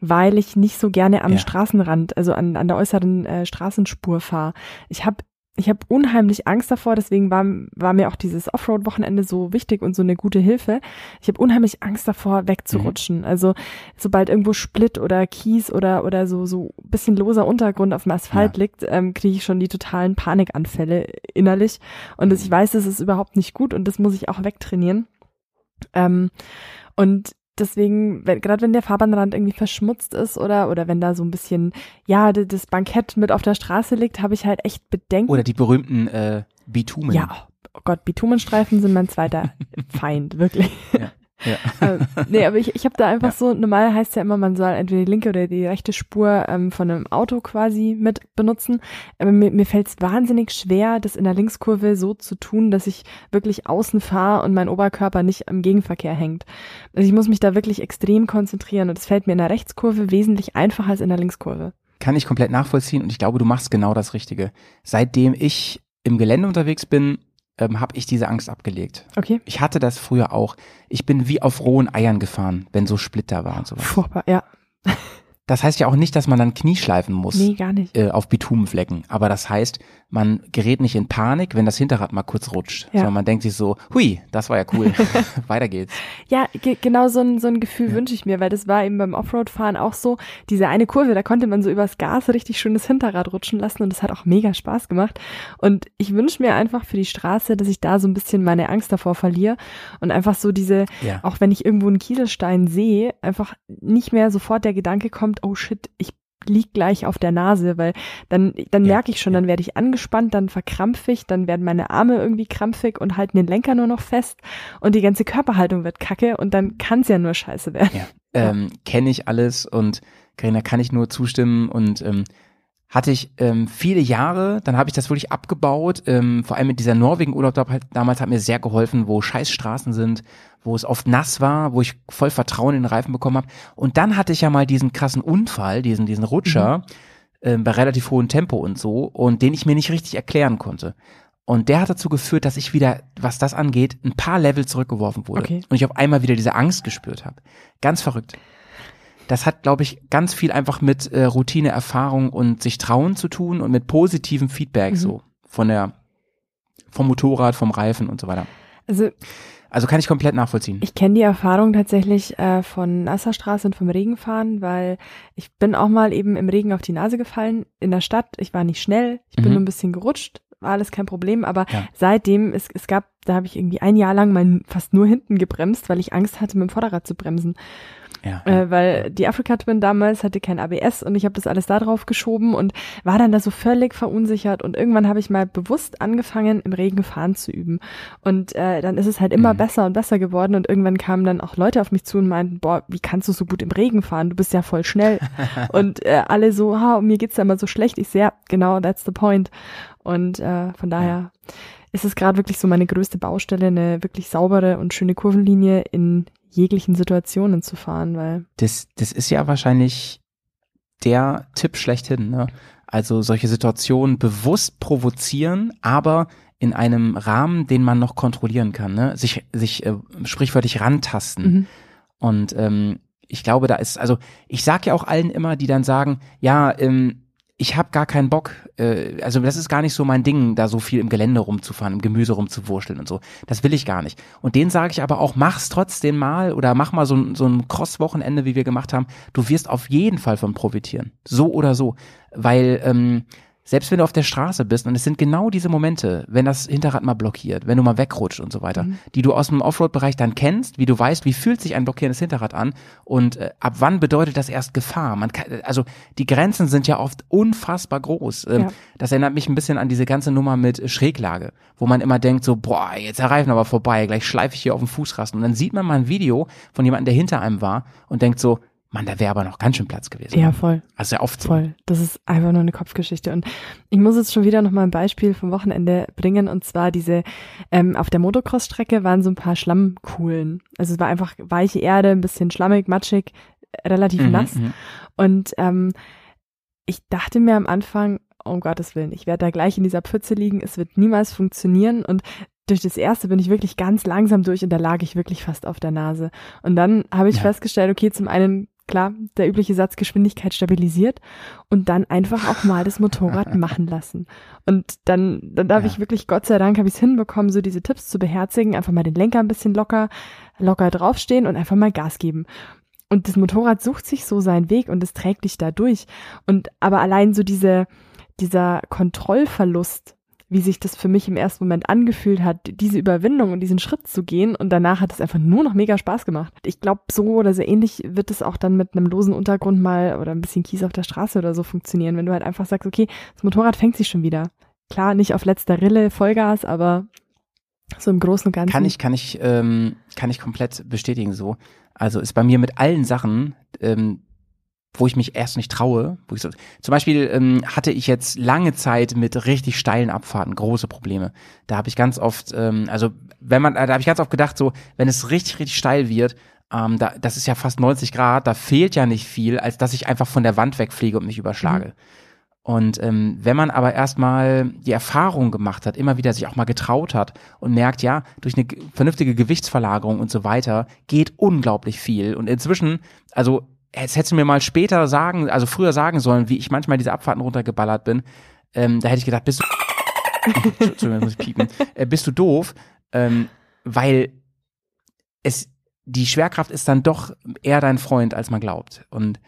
weil ich nicht so gerne am Ja. Straßenrand, also an, an der äußeren äh, Straßenspur fahre. Ich habe ich habe unheimlich Angst davor, deswegen war, war mir auch dieses Offroad-Wochenende so wichtig und so eine gute Hilfe. Ich habe unheimlich Angst davor, wegzurutschen. Also sobald irgendwo Split oder Kies oder oder so so bisschen loser Untergrund auf dem Asphalt Ja. liegt, ähm, kriege ich schon die totalen Panikanfälle innerlich. Und das, ich weiß, das ist überhaupt nicht gut und das muss ich auch wegtrainieren. Ähm, und deswegen, wenn, gerade wenn der Fahrbahnrand irgendwie verschmutzt ist oder oder wenn da so ein bisschen, ja, das Bankett mit auf der Straße liegt, habe ich halt echt Bedenken. Oder die berühmten äh, Bitumen. ja, oh Gott, Bitumenstreifen sind mein zweiter [laughs] Feind, wirklich. Ja, ja. ähm, nee, aber ich, ich habe da einfach so, normal heißt ja immer, man soll entweder die linke oder die rechte Spur ähm, von einem Auto quasi mit benutzen. Aber mir, mir fällt es wahnsinnig schwer, das in der Linkskurve so zu tun, dass ich wirklich außen fahre und mein Oberkörper nicht im Gegenverkehr hängt. Also ich muss mich da wirklich extrem konzentrieren und es fällt mir in der Rechtskurve wesentlich einfacher als in der Linkskurve. Kann ich komplett nachvollziehen und ich glaube, du machst genau das Richtige. Seitdem ich im Gelände unterwegs bin, ähm, habe ich diese Angst abgelegt. Okay? Ich hatte das früher auch. Ich bin wie auf rohen Eiern gefahren, wenn so Splitter war und sowas. Furchtbar, ja. Das heißt ja auch nicht, dass man dann Knie schleifen muss. Nee, gar nicht. äh, auf Bitumenflecken. Aber das heißt, man gerät nicht in Panik, wenn das Hinterrad mal kurz rutscht, Ja. sondern man denkt sich so, hui, das war ja cool, [laughs] weiter geht's. Ja, ge genau so ein, so ein Gefühl wünsche ich mir, weil das war eben beim Offroad-Fahren auch so. Diese eine Kurve, da konnte man so übers Gas richtig schön das Hinterrad rutschen lassen und das hat auch mega Spaß gemacht. Und ich wünsche mir einfach für die Straße, dass ich da so ein bisschen meine Angst davor verliere und einfach so diese, Ja. auch wenn ich irgendwo einen Kieselstein sehe, einfach nicht mehr sofort der Gedanke kommt, oh shit, ich lieg gleich auf der Nase, weil dann, dann Ja, merke ich schon, ja. dann werde ich angespannt, dann verkrampfe ich, dann werden meine Arme irgendwie krampfig und halten den Lenker nur noch fest und die ganze Körperhaltung wird kacke und dann kann es ja nur scheiße werden. Ja. Ähm, Kenne ich alles und Karina kann ich nur zustimmen und ähm, hatte ich ähm, viele Jahre, dann habe ich das wirklich abgebaut, ähm, vor allem mit dieser Norwegen-Urlaub da- damals hat mir sehr geholfen, wo scheiß Straßen sind, wo es oft nass war, wo ich voll Vertrauen in den Reifen bekommen habe. Und dann hatte ich ja mal diesen krassen Unfall, diesen, diesen Rutscher, ähm, bei relativ hohem Tempo und so, und den ich mir nicht richtig erklären konnte. Und der hat dazu geführt, dass ich wieder, was das angeht, ein paar Level zurückgeworfen wurde. Okay. Und ich auf einmal wieder diese Angst gespürt habe. Ganz verrückt. Das hat, glaube ich, ganz viel einfach mit äh, Routine, Erfahrung und sich trauen zu tun und mit positivem Feedback Mhm. so von der vom Motorrad, vom Reifen und so weiter. Also Also kann ich komplett nachvollziehen. ich kenne die Erfahrung tatsächlich äh, von Nasserstraße und vom Regenfahren, weil ich bin auch mal eben im Regen auf die Nase gefallen in der Stadt. Ich war nicht schnell, ich bin Mhm. nur ein bisschen gerutscht, war alles kein Problem, aber Ja. seitdem, es, es gab, da habe ich irgendwie ein Jahr lang mal fast nur hinten gebremst, weil ich Angst hatte, mit dem Vorderrad zu bremsen. Ja. Äh, weil die Afrika Twin damals hatte kein ABS und ich habe das alles da drauf geschoben und war dann da so völlig verunsichert und irgendwann habe ich mal bewusst angefangen im Regen fahren zu üben und äh, dann ist es halt immer Mhm. besser und besser geworden und irgendwann kamen dann auch Leute auf mich zu und meinten, boah, wie kannst du so gut im Regen fahren? Du bist ja voll schnell [laughs] und äh, alle so, ha, mir geht's ja immer so schlecht. Ich sehe, ja, genau, that's the point und äh, von daher ist es gerade wirklich so meine größte Baustelle, eine wirklich saubere und schöne Kurvenlinie in jeglichen Situationen zu fahren, weil Das, das ist ja wahrscheinlich der Tipp schlechthin. Ne? Also solche Situationen bewusst provozieren, aber in einem Rahmen, den man noch kontrollieren kann. Ne? Sich, sich äh, sprichwörtlich rantasten. Mhm. Und ähm, ich glaube, da ist, also ich sag ja auch allen immer, die dann sagen, ja, ähm, ich habe gar keinen Bock, äh, also das ist gar nicht so mein Ding, da so viel im Gelände rumzufahren, im Gemüse rumzuwurschteln und so. Das will ich gar nicht. Und denen sage ich aber auch, mach's trotzdem mal oder mach mal so, ein- so ein Cross-Wochenende, wie wir gemacht haben. Du wirst auf jeden Fall von profitieren. So oder so. Weil ähm, selbst wenn du auf der Straße bist und es sind genau diese Momente, wenn das Hinterrad mal blockiert, wenn du mal wegrutscht und so weiter, mhm. die du aus dem Offroad-Bereich dann kennst, wie du weißt, wie fühlt sich ein blockierendes Hinterrad an und äh, ab wann bedeutet das erst Gefahr? Man kann, also die Grenzen sind ja oft unfassbar groß. Ähm, ja. Das erinnert mich ein bisschen an diese ganze Nummer mit Schräglage, wo man immer denkt so, boah, jetzt der Reifen aber vorbei, gleich schleife ich hier auf den Fußrasten und dann sieht man mal ein Video von jemandem, der hinter einem war und denkt so, Mann, da wäre aber noch ganz schön Platz gewesen. Ja, voll. Also sehr oft so. Voll. Das ist einfach nur eine Kopfgeschichte. Und ich muss jetzt schon wieder noch mal ein Beispiel vom Wochenende bringen. Und zwar diese, ähm, auf der Motocross-Strecke waren so ein paar Schlammkuhlen. Also es war einfach weiche Erde, ein bisschen schlammig, matschig, relativ mhm, nass. Mhm. Und ähm, ich dachte mir am Anfang, um Gottes Willen, ich werde da gleich in dieser Pfütze liegen, es wird niemals funktionieren. Und durch das erste bin ich wirklich ganz langsam durch und da lag ich wirklich fast auf der Nase. Und dann habe ich ja. festgestellt, okay, zum einen klar, der übliche Satz Geschwindigkeit stabilisiert und dann einfach auch mal das Motorrad [laughs] machen lassen. Und dann, dann darf ja. ich wirklich, Gott sei Dank, habe ich es hinbekommen, so diese Tipps zu beherzigen, einfach mal den Lenker ein bisschen locker, locker draufstehen und einfach mal Gas geben. Und das Motorrad sucht sich so seinen Weg und es trägt dich da durch. Und aber allein so diese, dieser Kontrollverlust, wie sich das für mich im ersten Moment angefühlt hat, diese Überwindung und diesen Schritt zu gehen. Und danach hat es einfach nur noch mega Spaß gemacht. Ich glaube, so oder so ähnlich wird es auch dann mit einem losen Untergrund mal oder ein bisschen Kies auf der Straße oder so funktionieren, wenn du halt einfach sagst, okay, das Motorrad fängt sich schon wieder. Klar, nicht auf letzter Rille, Vollgas, aber so im Großen und Ganzen. Kann ich, kann ich, ähm, kann ich komplett bestätigen so. Also ist bei mir mit allen Sachen, ähm, wo ich mich erst nicht traue. Wo ich so, zum Beispiel ähm, hatte ich jetzt lange Zeit mit richtig steilen Abfahrten große Probleme. Da habe ich ganz oft, ähm, also wenn man, da habe ich ganz oft gedacht, so wenn es richtig richtig steil wird, ähm, da, das ist ja fast 90 Grad, da fehlt ja nicht viel, als dass ich einfach von der Wand wegfliege und mich überschlage. Mhm. Und ähm, wenn man aber erstmal die Erfahrung gemacht hat, immer wieder sich auch mal getraut hat und merkt, ja, durch eine vernünftige Gewichtsverlagerung und so weiter geht unglaublich viel. Und inzwischen, also jetzt hättest du mir mal später sagen, also früher sagen sollen, wie ich manchmal diese Abfahrten runtergeballert bin. Ähm, da hätte ich gedacht, bist du, [laughs] Entschuldigung, muss ich piepen, äh, bist du doof, ähm, weil es, die Schwerkraft ist dann doch eher dein Freund, als man glaubt. Und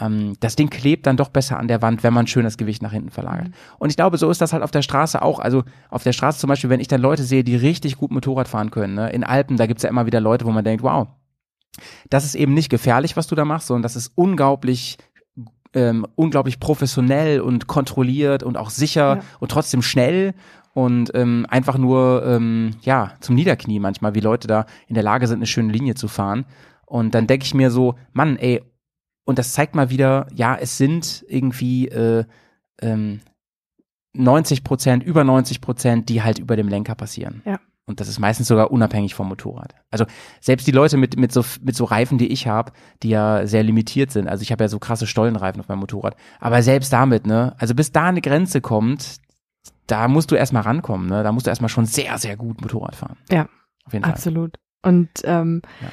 ähm, das Ding klebt dann doch besser an der Wand, wenn man schön das Gewicht nach hinten verlagert. Mhm. Und ich glaube, so ist das halt auf der Straße auch. Also auf der Straße zum Beispiel, wenn ich dann Leute sehe, die richtig gut Motorrad fahren können, ne? in Alpen, da gibt's ja immer wieder Leute, wo man denkt, wow, das ist eben nicht gefährlich, was du da machst, sondern das ist unglaublich ähm, unglaublich professionell und kontrolliert und auch sicher ja. und trotzdem schnell und ähm, einfach nur ähm, ja zum Niederknie manchmal, wie Leute da in der Lage sind, eine schöne Linie zu fahren. Und dann denke ich mir so, Mann, ey, und das zeigt mal wieder, ja, es sind irgendwie äh, ähm, 90 Prozent, über 90 Prozent, die halt über dem Lenker passieren. Ja. Und das ist meistens sogar unabhängig vom Motorrad. Also selbst die Leute mit, mit, so, mit so Reifen, die ich habe, die ja sehr limitiert sind. Also ich habe ja so krasse Stollenreifen auf meinem Motorrad. Aber selbst damit, ne, also bis da eine Grenze kommt, da musst du erstmal rankommen, ne? Da musst du erstmal schon sehr, sehr gut Motorrad fahren. Ja. Auf jeden Fall. Absolut. Und ähm, ja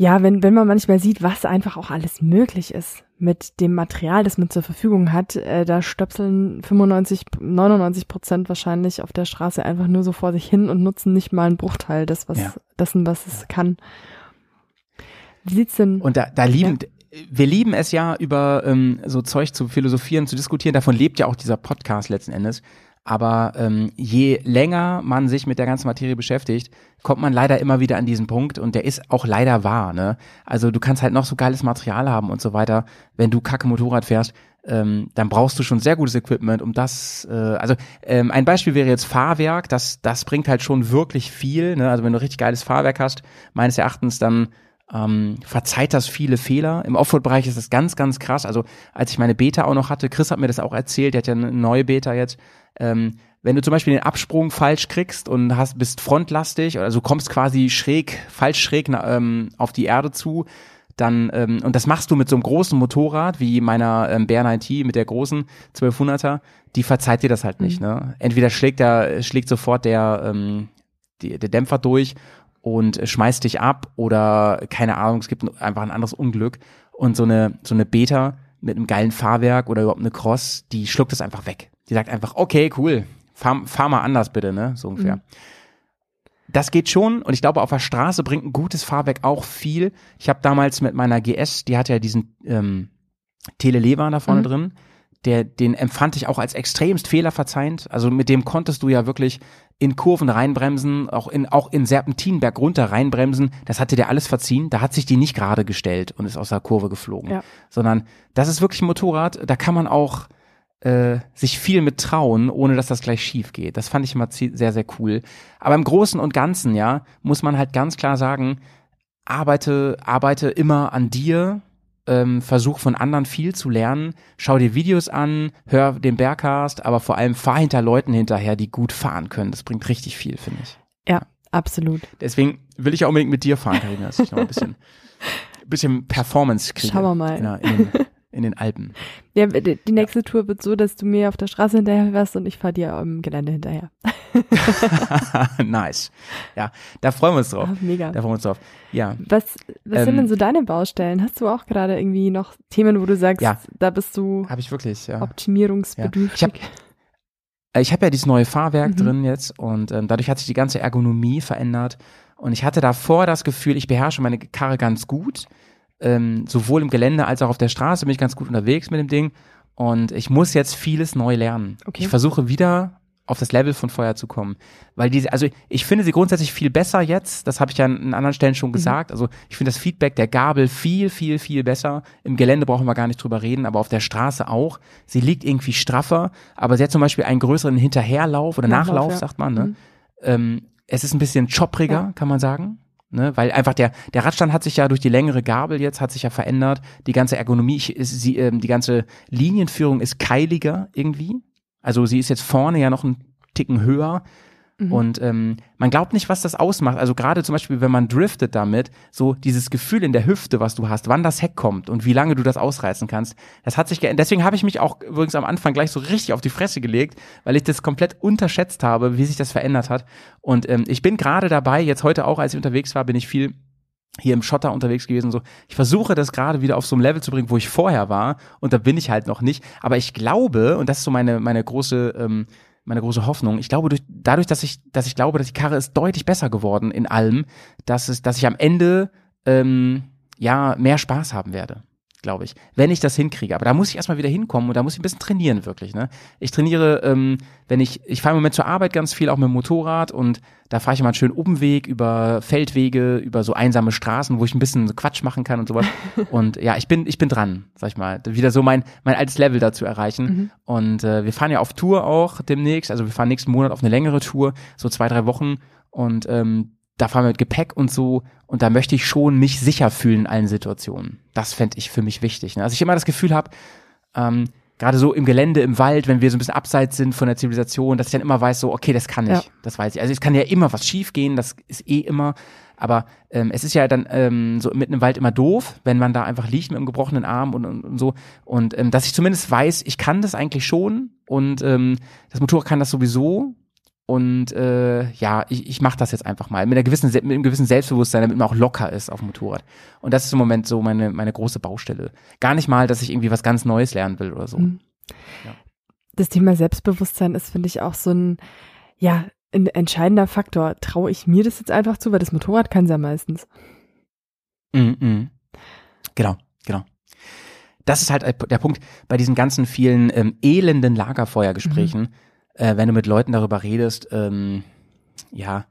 ja, wenn, wenn man manchmal sieht, was einfach auch alles möglich ist mit dem Material, das man zur Verfügung hat, äh, da stöpseln 95, 99 Prozent wahrscheinlich auf der Straße einfach nur so vor sich hin und nutzen nicht mal einen Bruchteil des, was, ja. dessen, was es kann. Wie sieht's denn? Und da, da lieben, ja. wir lieben es ja, über ähm, so Zeug zu philosophieren, zu diskutieren. Davon lebt ja auch dieser Podcast letzten Endes. Aber ähm, je länger man sich mit der ganzen Materie beschäftigt, kommt man leider immer wieder an diesen Punkt und der ist auch leider wahr. Ne? Also du kannst halt noch so geiles Material haben und so weiter. Wenn du kacke Motorrad fährst, ähm, dann brauchst du schon sehr gutes Equipment, um das. Äh, also ähm, ein Beispiel wäre jetzt Fahrwerk. Das das bringt halt schon wirklich viel. Ne? Also wenn du richtig geiles Fahrwerk hast, meines Erachtens dann ähm, verzeiht das viele Fehler. Im Offroad-Bereich ist das ganz, ganz krass. Also als ich meine Beta auch noch hatte, Chris hat mir das auch erzählt, der hat ja eine neue Beta jetzt. Ähm, wenn du zum Beispiel den Absprung falsch kriegst und hast, bist frontlastig, also kommst quasi schräg, falsch schräg ähm, auf die Erde zu, dann, ähm, und das machst du mit so einem großen Motorrad, wie meiner ähm, Bear 90 mit der großen 1200er, die verzeiht dir das halt nicht, mhm. ne? Entweder schlägt der, schlägt sofort der, ähm, die, der Dämpfer durch und schmeißt dich ab oder keine Ahnung, es gibt einfach ein anderes Unglück und so eine, so eine Beta mit einem geilen Fahrwerk oder überhaupt eine Cross, die schluckt es einfach weg. Die sagt einfach, okay, cool, fahr, fahr mal anders bitte, ne? So ungefähr. Mhm. Das geht schon und ich glaube, auf der Straße bringt ein gutes Fahrwerk auch viel. Ich habe damals mit meiner GS, die hat ja diesen ähm, Telelever da vorne mhm. drin, der, den empfand ich auch als extremst fehlerverzeihend. Also mit dem konntest du ja wirklich in Kurven reinbremsen, auch in, auch in Serpentinberg runter reinbremsen. Das hatte der alles verziehen. Da hat sich die nicht gerade gestellt und ist aus der Kurve geflogen. Ja. Sondern das ist wirklich ein Motorrad, da kann man auch äh, sich viel mit trauen, ohne dass das gleich schief geht. Das fand ich immer sehr, sehr cool. Aber im Großen und Ganzen, ja, muss man halt ganz klar sagen, arbeite, arbeite immer an dir, ähm, versuch von anderen viel zu lernen, schau dir Videos an, hör den Bergcast, aber vor allem fahr hinter Leuten hinterher, die gut fahren können. Das bringt richtig viel, finde ich. Ja, absolut. Deswegen will ich auch unbedingt mit dir fahren, Karina, dass ich noch ein bisschen, [laughs] bisschen Performance kriege. Schauen wir mal. In, in, in den Alpen. Ja, die nächste ja. Tour wird so, dass du mir auf der Straße hinterher wärst und ich fahre dir am Gelände hinterher. [laughs] [laughs] nice. Ja, da freuen wir uns drauf. Oh, mega. Da freuen wir uns drauf. Ja. Was, was ähm, sind denn so deine Baustellen? Hast du auch gerade irgendwie noch Themen, wo du sagst, ja, da bist du hab ich wirklich, ja. optimierungsbedürftig? Ja. Ich habe ich hab ja dieses neue Fahrwerk mhm. drin jetzt und ähm, dadurch hat sich die ganze Ergonomie verändert. Und ich hatte davor das Gefühl, ich beherrsche meine Karre ganz gut. Ähm, sowohl im Gelände als auch auf der Straße bin ich ganz gut unterwegs mit dem Ding. Und ich muss jetzt vieles neu lernen. Okay. Ich versuche wieder auf das Level von vorher zu kommen. Weil diese, also ich finde sie grundsätzlich viel besser jetzt, das habe ich ja an, anderen Stellen schon mhm. gesagt. Also ich finde das Feedback der Gabel viel, viel, viel besser. Im Gelände brauchen wir gar nicht drüber reden, aber auf der Straße auch. Sie liegt irgendwie straffer, aber sie hat zum Beispiel einen größeren Hinterherlauf oder Nachlauf, Nachlauf ja. sagt man. Ne? Mhm. Ähm, es ist ein bisschen choppriger, ja. kann man sagen. Ne, weil einfach der, der Radstand hat sich ja durch die längere Gabel jetzt, hat sich ja verändert. Die ganze Ergonomie, ist, sie, ähm, die ganze Linienführung ist keiliger irgendwie. Also sie ist jetzt vorne ja noch ein Ticken höher. Mhm. Und ähm, man glaubt nicht, was das ausmacht. Also gerade zum Beispiel, wenn man driftet damit, so dieses Gefühl in der Hüfte, was du hast, wann das Heck kommt und wie lange du das ausreißen kannst, das hat sich geändert. Deswegen habe ich mich auch übrigens am Anfang gleich so richtig auf die Fresse gelegt, weil ich das komplett unterschätzt habe, wie sich das verändert hat. Und ähm, ich bin gerade dabei, jetzt heute auch, als ich unterwegs war, bin ich viel hier im Schotter unterwegs gewesen so. Ich versuche das gerade wieder auf so ein Level zu bringen, wo ich vorher war und da bin ich halt noch nicht. Aber ich glaube, und das ist so meine, meine große, ähm, meine große Hoffnung, ich glaube, durch, dadurch, dass ich, dass ich glaube, dass die Karre ist deutlich besser geworden in allem, dass es, dass ich am Ende ähm, ja mehr Spaß haben werde glaube ich, wenn ich das hinkriege. Aber da muss ich erstmal wieder hinkommen und da muss ich ein bisschen trainieren, wirklich. Ne? Ich trainiere, ähm, wenn ich, ich fahre im Moment zur Arbeit ganz viel, auch mit dem Motorrad und da fahre ich immer einen schönen Umweg über Feldwege, über so einsame Straßen, wo ich ein bisschen Quatsch machen kann und sowas. [laughs] und ja, ich bin, ich bin dran, sag ich mal, wieder so mein, mein altes Level dazu erreichen. Mhm. Und äh, wir fahren ja auf Tour auch demnächst, also wir fahren nächsten Monat auf eine längere Tour, so zwei, drei Wochen. Und ähm, da fahren wir mit Gepäck und so und da möchte ich schon mich sicher fühlen in allen Situationen. Das fände ich für mich wichtig. Ne? Also ich immer das Gefühl habe, ähm, gerade so im Gelände, im Wald, wenn wir so ein bisschen abseits sind von der Zivilisation, dass ich dann immer weiß, so, okay, das kann ich, ja. das weiß ich. Also es kann ja immer was schief gehen, das ist eh immer, aber ähm, es ist ja dann ähm, so mitten im Wald immer doof, wenn man da einfach liegt mit einem gebrochenen Arm und, und, und so. Und ähm, dass ich zumindest weiß, ich kann das eigentlich schon und ähm, das Motorrad kann das sowieso und äh, ja, ich, ich mache das jetzt einfach mal mit, einer gewissen, mit einem gewissen Selbstbewusstsein, damit man auch locker ist auf dem Motorrad. Und das ist im Moment so meine, meine große Baustelle. Gar nicht mal, dass ich irgendwie was ganz Neues lernen will oder so. Mhm. Ja. Das Thema Selbstbewusstsein ist, finde ich, auch so ein, ja, ein entscheidender Faktor. Traue ich mir das jetzt einfach zu, weil das Motorrad kann es ja meistens. Mhm, mhm. Genau, genau. Das ist halt der Punkt bei diesen ganzen vielen ähm, elenden Lagerfeuergesprächen. Mhm äh, wenn du mit Leuten darüber redest, ähm, ja,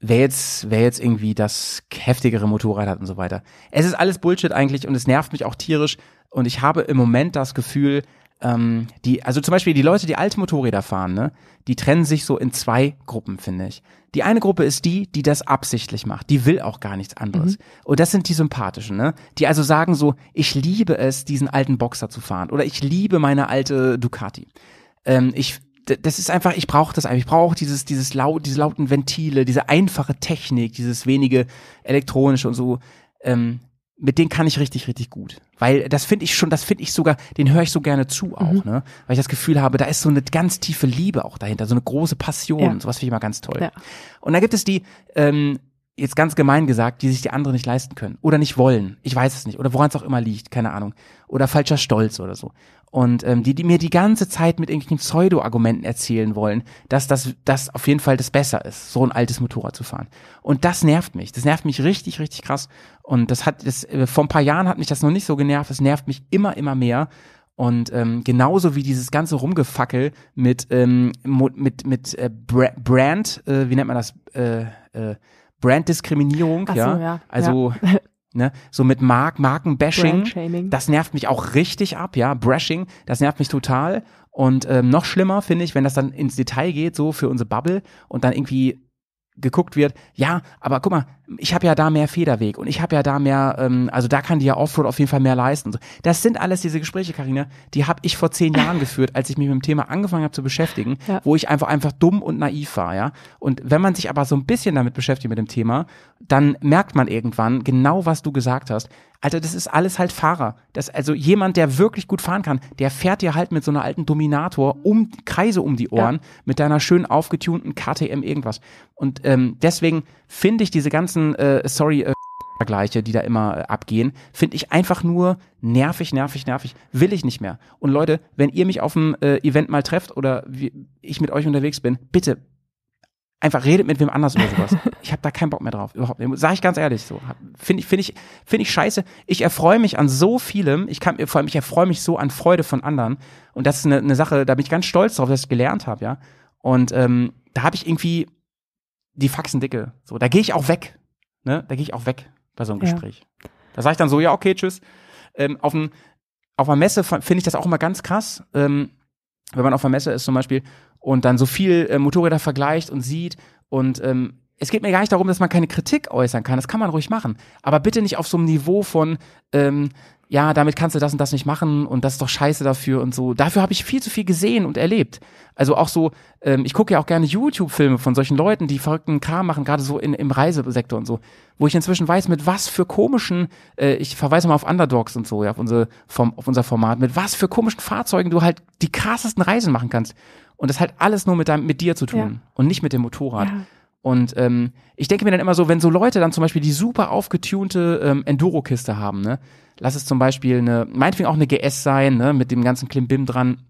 wer jetzt, wer jetzt irgendwie das heftigere Motorrad hat und so weiter. Es ist alles Bullshit eigentlich und es nervt mich auch tierisch und ich habe im Moment das Gefühl, ähm, die, also zum Beispiel die Leute, die alte Motorräder fahren, ne, die trennen sich so in zwei Gruppen, finde ich. Die eine Gruppe ist die, die das absichtlich macht. Die will auch gar nichts anderes. Mhm. Und das sind die sympathischen, ne? Die also sagen so, ich liebe es, diesen alten Boxer zu fahren. Oder ich liebe meine alte Ducati. Ähm, ich das ist einfach, ich brauche das einfach. Ich brauche dieses, dieses laut, diese lauten Ventile, diese einfache Technik, dieses wenige elektronische und so. Ähm, mit denen kann ich richtig, richtig gut. Weil das finde ich schon, das finde ich sogar, den höre ich so gerne zu auch, mhm. ne? Weil ich das Gefühl habe, da ist so eine ganz tiefe Liebe auch dahinter, so eine große Passion. Ja. Sowas finde ich immer ganz toll. Ja. Und da gibt es die, ähm, jetzt ganz gemein gesagt, die sich die anderen nicht leisten können oder nicht wollen. Ich weiß es nicht. Oder woran es auch immer liegt, keine Ahnung. Oder falscher Stolz oder so und ähm, die, die mir die ganze Zeit mit irgendwelchen Pseudo-Argumenten erzählen wollen, dass das, das auf jeden Fall das besser ist, so ein altes Motorrad zu fahren. Und das nervt mich. Das nervt mich richtig, richtig krass. Und das hat, das, äh, vor ein paar Jahren hat mich das noch nicht so genervt. Das nervt mich immer, immer mehr. Und ähm, genauso wie dieses ganze Rumgefackel mit ähm, mit mit äh, Brand, äh, wie nennt man das? Äh, äh, Branddiskriminierung, so, ja? ja. Also ja. [laughs] ne, so mit Mark, Markenbashing, das nervt mich auch richtig ab, ja, Brashing, das nervt mich total. Und ähm, noch schlimmer finde ich, wenn das dann ins Detail geht, so für unsere Bubble und dann irgendwie geguckt wird, ja, aber guck mal, ich habe ja da mehr Federweg und ich habe ja da mehr, ähm, also da kann die ja Offroad auf jeden Fall mehr leisten. Das sind alles diese Gespräche, Karina, die habe ich vor zehn Jahren geführt, als ich mich mit dem Thema angefangen habe zu beschäftigen, Ja. wo ich einfach einfach dumm und naiv war, ja. Und wenn man sich aber so ein bisschen damit beschäftigt mit dem Thema, dann merkt man irgendwann genau, was du gesagt hast. Alter, das ist alles halt Fahrer. Das, also jemand, der wirklich gut fahren kann, der fährt dir halt mit so einer alten Dominator um Kreise um die Ohren mit deiner schön aufgetunten KTM irgendwas. Und ähm, deswegen finde ich diese ganzen, äh, sorry, äh, Vergleiche, die da immer äh, abgehen, finde ich einfach nur nervig, nervig, nervig. Will ich nicht mehr. Und Leute, wenn ihr mich auf dem äh, Event mal trefft oder wie ich mit euch unterwegs bin, bitte einfach redet mit wem anders über sowas. Ich habe da keinen Bock mehr drauf, überhaupt nicht. Sag ich ganz ehrlich so. Finde ich, finde ich, finde ich scheiße. Ich erfreue mich an so vielem. Ich kann, vor allem, ich erfreue mich so an Freude von anderen. Und das ist eine, eine Sache, da bin ich ganz stolz drauf, dass ich gelernt habe, ja. Und ähm, da habe ich irgendwie die Faxen dicke. So, da gehe ich auch weg. Ne? Da gehe ich auch weg bei so einem Ja. Gespräch. Da sage ich dann so, ja, okay, tschüss. Ähm, auf, dem, auf einer Messe finde ich das auch immer ganz krass. Ähm, wenn man auf einer Messe ist zum Beispiel und dann so viel äh, Motorräder vergleicht und sieht und ähm, es geht mir gar nicht darum, dass man keine Kritik äußern kann. Das kann man ruhig machen. Aber bitte nicht auf so einem Niveau von, ähm, ja, damit kannst du das und das nicht machen und das ist doch scheiße dafür und so. Dafür habe ich viel zu viel gesehen und erlebt. Also auch so, ähm, ich gucke ja auch gerne YouTube-Filme von solchen Leuten, die verrückten Kram machen, gerade so in, im Reisesektor und so, wo ich inzwischen weiß, mit was für komischen, äh, ich verweise mal auf Underdogs und so, ja, auf, unsere, vom, auf unser Format, mit was für komischen Fahrzeugen du halt die krassesten Reisen machen kannst. Und das hat alles nur mit, deinem, mit dir zu tun Ja. und nicht mit dem Motorrad. Ja. Und ähm, ich denke mir dann immer so, wenn so Leute dann zum Beispiel die super aufgetunte ähm, Enduro-Kiste haben, ne, lass es zum Beispiel eine, meinetwegen auch eine GS sein, ne, mit dem ganzen Klimbim dran,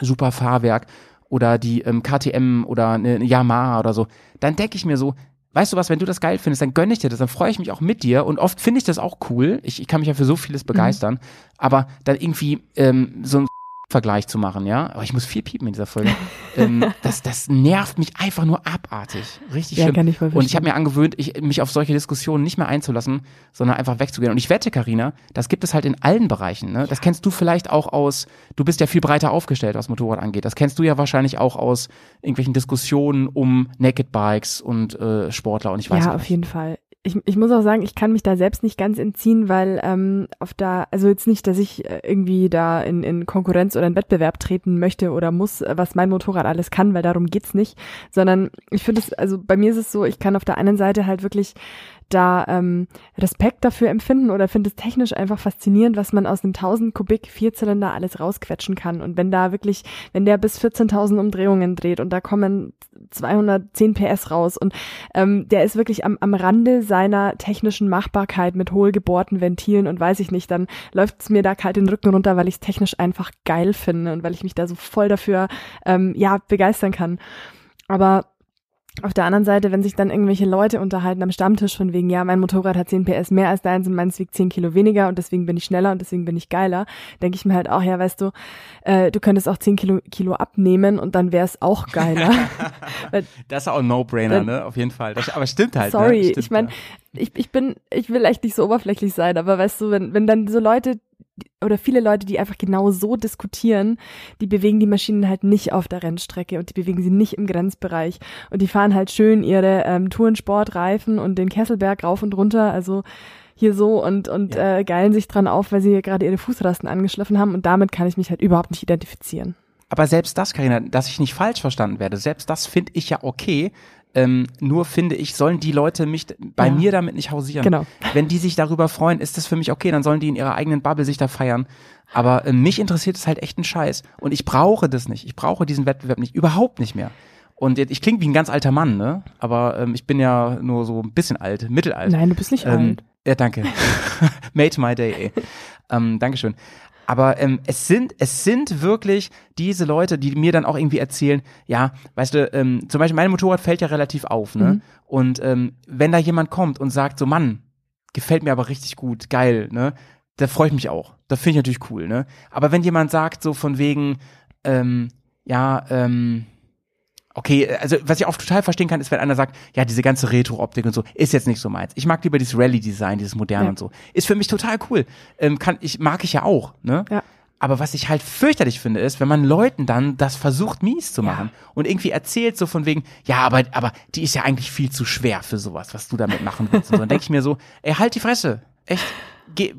super Fahrwerk oder die ähm, KTM oder eine, eine Yamaha oder so, dann denke ich mir so, weißt du was, wenn du das geil findest, dann gönne ich dir das, dann freue ich mich auch mit dir. Und oft finde ich das auch cool. Ich, ich kann mich ja für so vieles begeistern, aber dann irgendwie ähm, so ein Vergleich zu machen, ja. Aber ich muss viel piepen in dieser Folge. ähm, [laughs] das, das nervt mich einfach nur abartig. Richtig Ja, schlimm. kann ich voll Und ich habe mir angewöhnt, ich, mich auf solche Diskussionen nicht mehr einzulassen, sondern einfach wegzugehen. Und ich wette, Karina, das gibt es halt in allen Bereichen. Ne? Das kennst du vielleicht auch aus, du bist ja viel breiter aufgestellt, was Motorrad angeht. Das kennst du ja wahrscheinlich auch aus irgendwelchen Diskussionen um Naked Bikes und äh, Sportler und ich weiß ja, nicht. auf jeden Fall. Ich, ich muss auch sagen, ich kann mich da selbst nicht ganz entziehen, weil ähm, auf da, also jetzt nicht, dass ich äh, irgendwie da in, in Konkurrenz oder in Wettbewerb treten möchte oder muss, äh, was mein Motorrad alles kann, weil darum geht's nicht, sondern ich finde es, also bei mir ist es so, ich kann auf der einen Seite halt wirklich da ähm, Respekt dafür empfinden oder finde es technisch einfach faszinierend, was man aus einem 1000 Kubik Vierzylinder alles rausquetschen kann. Und wenn da wirklich, wenn der bis 14.000 Umdrehungen dreht und da kommen 210 PS raus und ähm, der ist wirklich am, am Rande seiner technischen Machbarkeit mit hohlgebohrten Ventilen und weiß ich nicht, dann läuft es mir da kalt den Rücken runter, weil ich es technisch einfach geil finde und weil ich mich da so voll dafür ähm, ja begeistern kann. Aber auf der anderen Seite, wenn sich dann irgendwelche Leute unterhalten am Stammtisch von wegen, ja, mein Motorrad hat 10 PS mehr als deins und meins wiegt 10 Kilo weniger und deswegen bin ich schneller und deswegen bin ich geiler, denke ich mir halt auch, ja, weißt du, äh, du könntest auch 10 Kilo, Kilo abnehmen und dann wäre es auch geiler. [laughs] Das ist auch ein No-Brainer, ne? Auf jeden Fall. Das, aber stimmt halt. Sorry, ne? Stimmt, ich meine, ja. ich, ich bin, ich will echt nicht so oberflächlich sein, aber weißt du, wenn, wenn dann so Leute oder viele Leute, die einfach genau so diskutieren, die bewegen die Maschinen halt nicht auf der Rennstrecke und die bewegen sie nicht im Grenzbereich und die fahren halt schön ihre ähm, Tourensportreifen und den Kesselberg rauf und runter, also hier so und und Ja. äh, geilen sich dran auf, weil sie gerade ihre Fußrasten angeschliffen haben und damit kann ich mich halt überhaupt nicht identifizieren. Aber selbst das, Karina, dass ich nicht falsch verstanden werde, selbst das finde ich ja okay. Ähm, nur finde ich, sollen die Leute mich bei Ja. mir damit nicht hausieren. Genau. Wenn die sich darüber freuen, ist das für mich okay, dann sollen die in ihrer eigenen Bubble sich da feiern. Aber äh, mich interessiert es halt echt ein Scheiß. Und ich brauche das nicht. Ich brauche diesen Wettbewerb nicht. Überhaupt nicht mehr. Und jetzt, ich klinge wie ein ganz alter Mann, ne? Aber ähm, ich bin ja nur so ein bisschen alt, mittelalt. Nein, du bist nicht Ähm, alt. ja, danke. [laughs] Made my day, ey. ähm, Dankeschön. Aber ähm, es sind es sind wirklich diese Leute, die mir dann auch irgendwie erzählen, ja, weißt du, ähm, zum Beispiel mein Motorrad fällt ja relativ auf, ne? Mhm. Und ähm, wenn da jemand kommt und sagt, so Mann, gefällt mir aber richtig gut, geil, ne? Da freue ich mich auch. Das finde ich natürlich cool, ne? Aber wenn jemand sagt, so von wegen, ähm, ja, ähm, okay, also was ich auch total verstehen kann, ist, wenn einer sagt, ja, diese ganze Retro-Optik und so, ist jetzt nicht so meins. Ich mag lieber dieses Rally-Design, dieses moderne Ja. und so. Ist für mich total cool. Ähm, kann, ich, mag ich ja auch, ne? Ja. Aber was ich halt fürchterlich finde, ist, wenn man Leuten dann das versucht, mies zu machen und irgendwie erzählt so von wegen, ja, aber, aber die ist ja eigentlich viel zu schwer für sowas, was du damit machen willst. Und so. dann denke ich mir so, ey, halt die Fresse. Echt. Geh,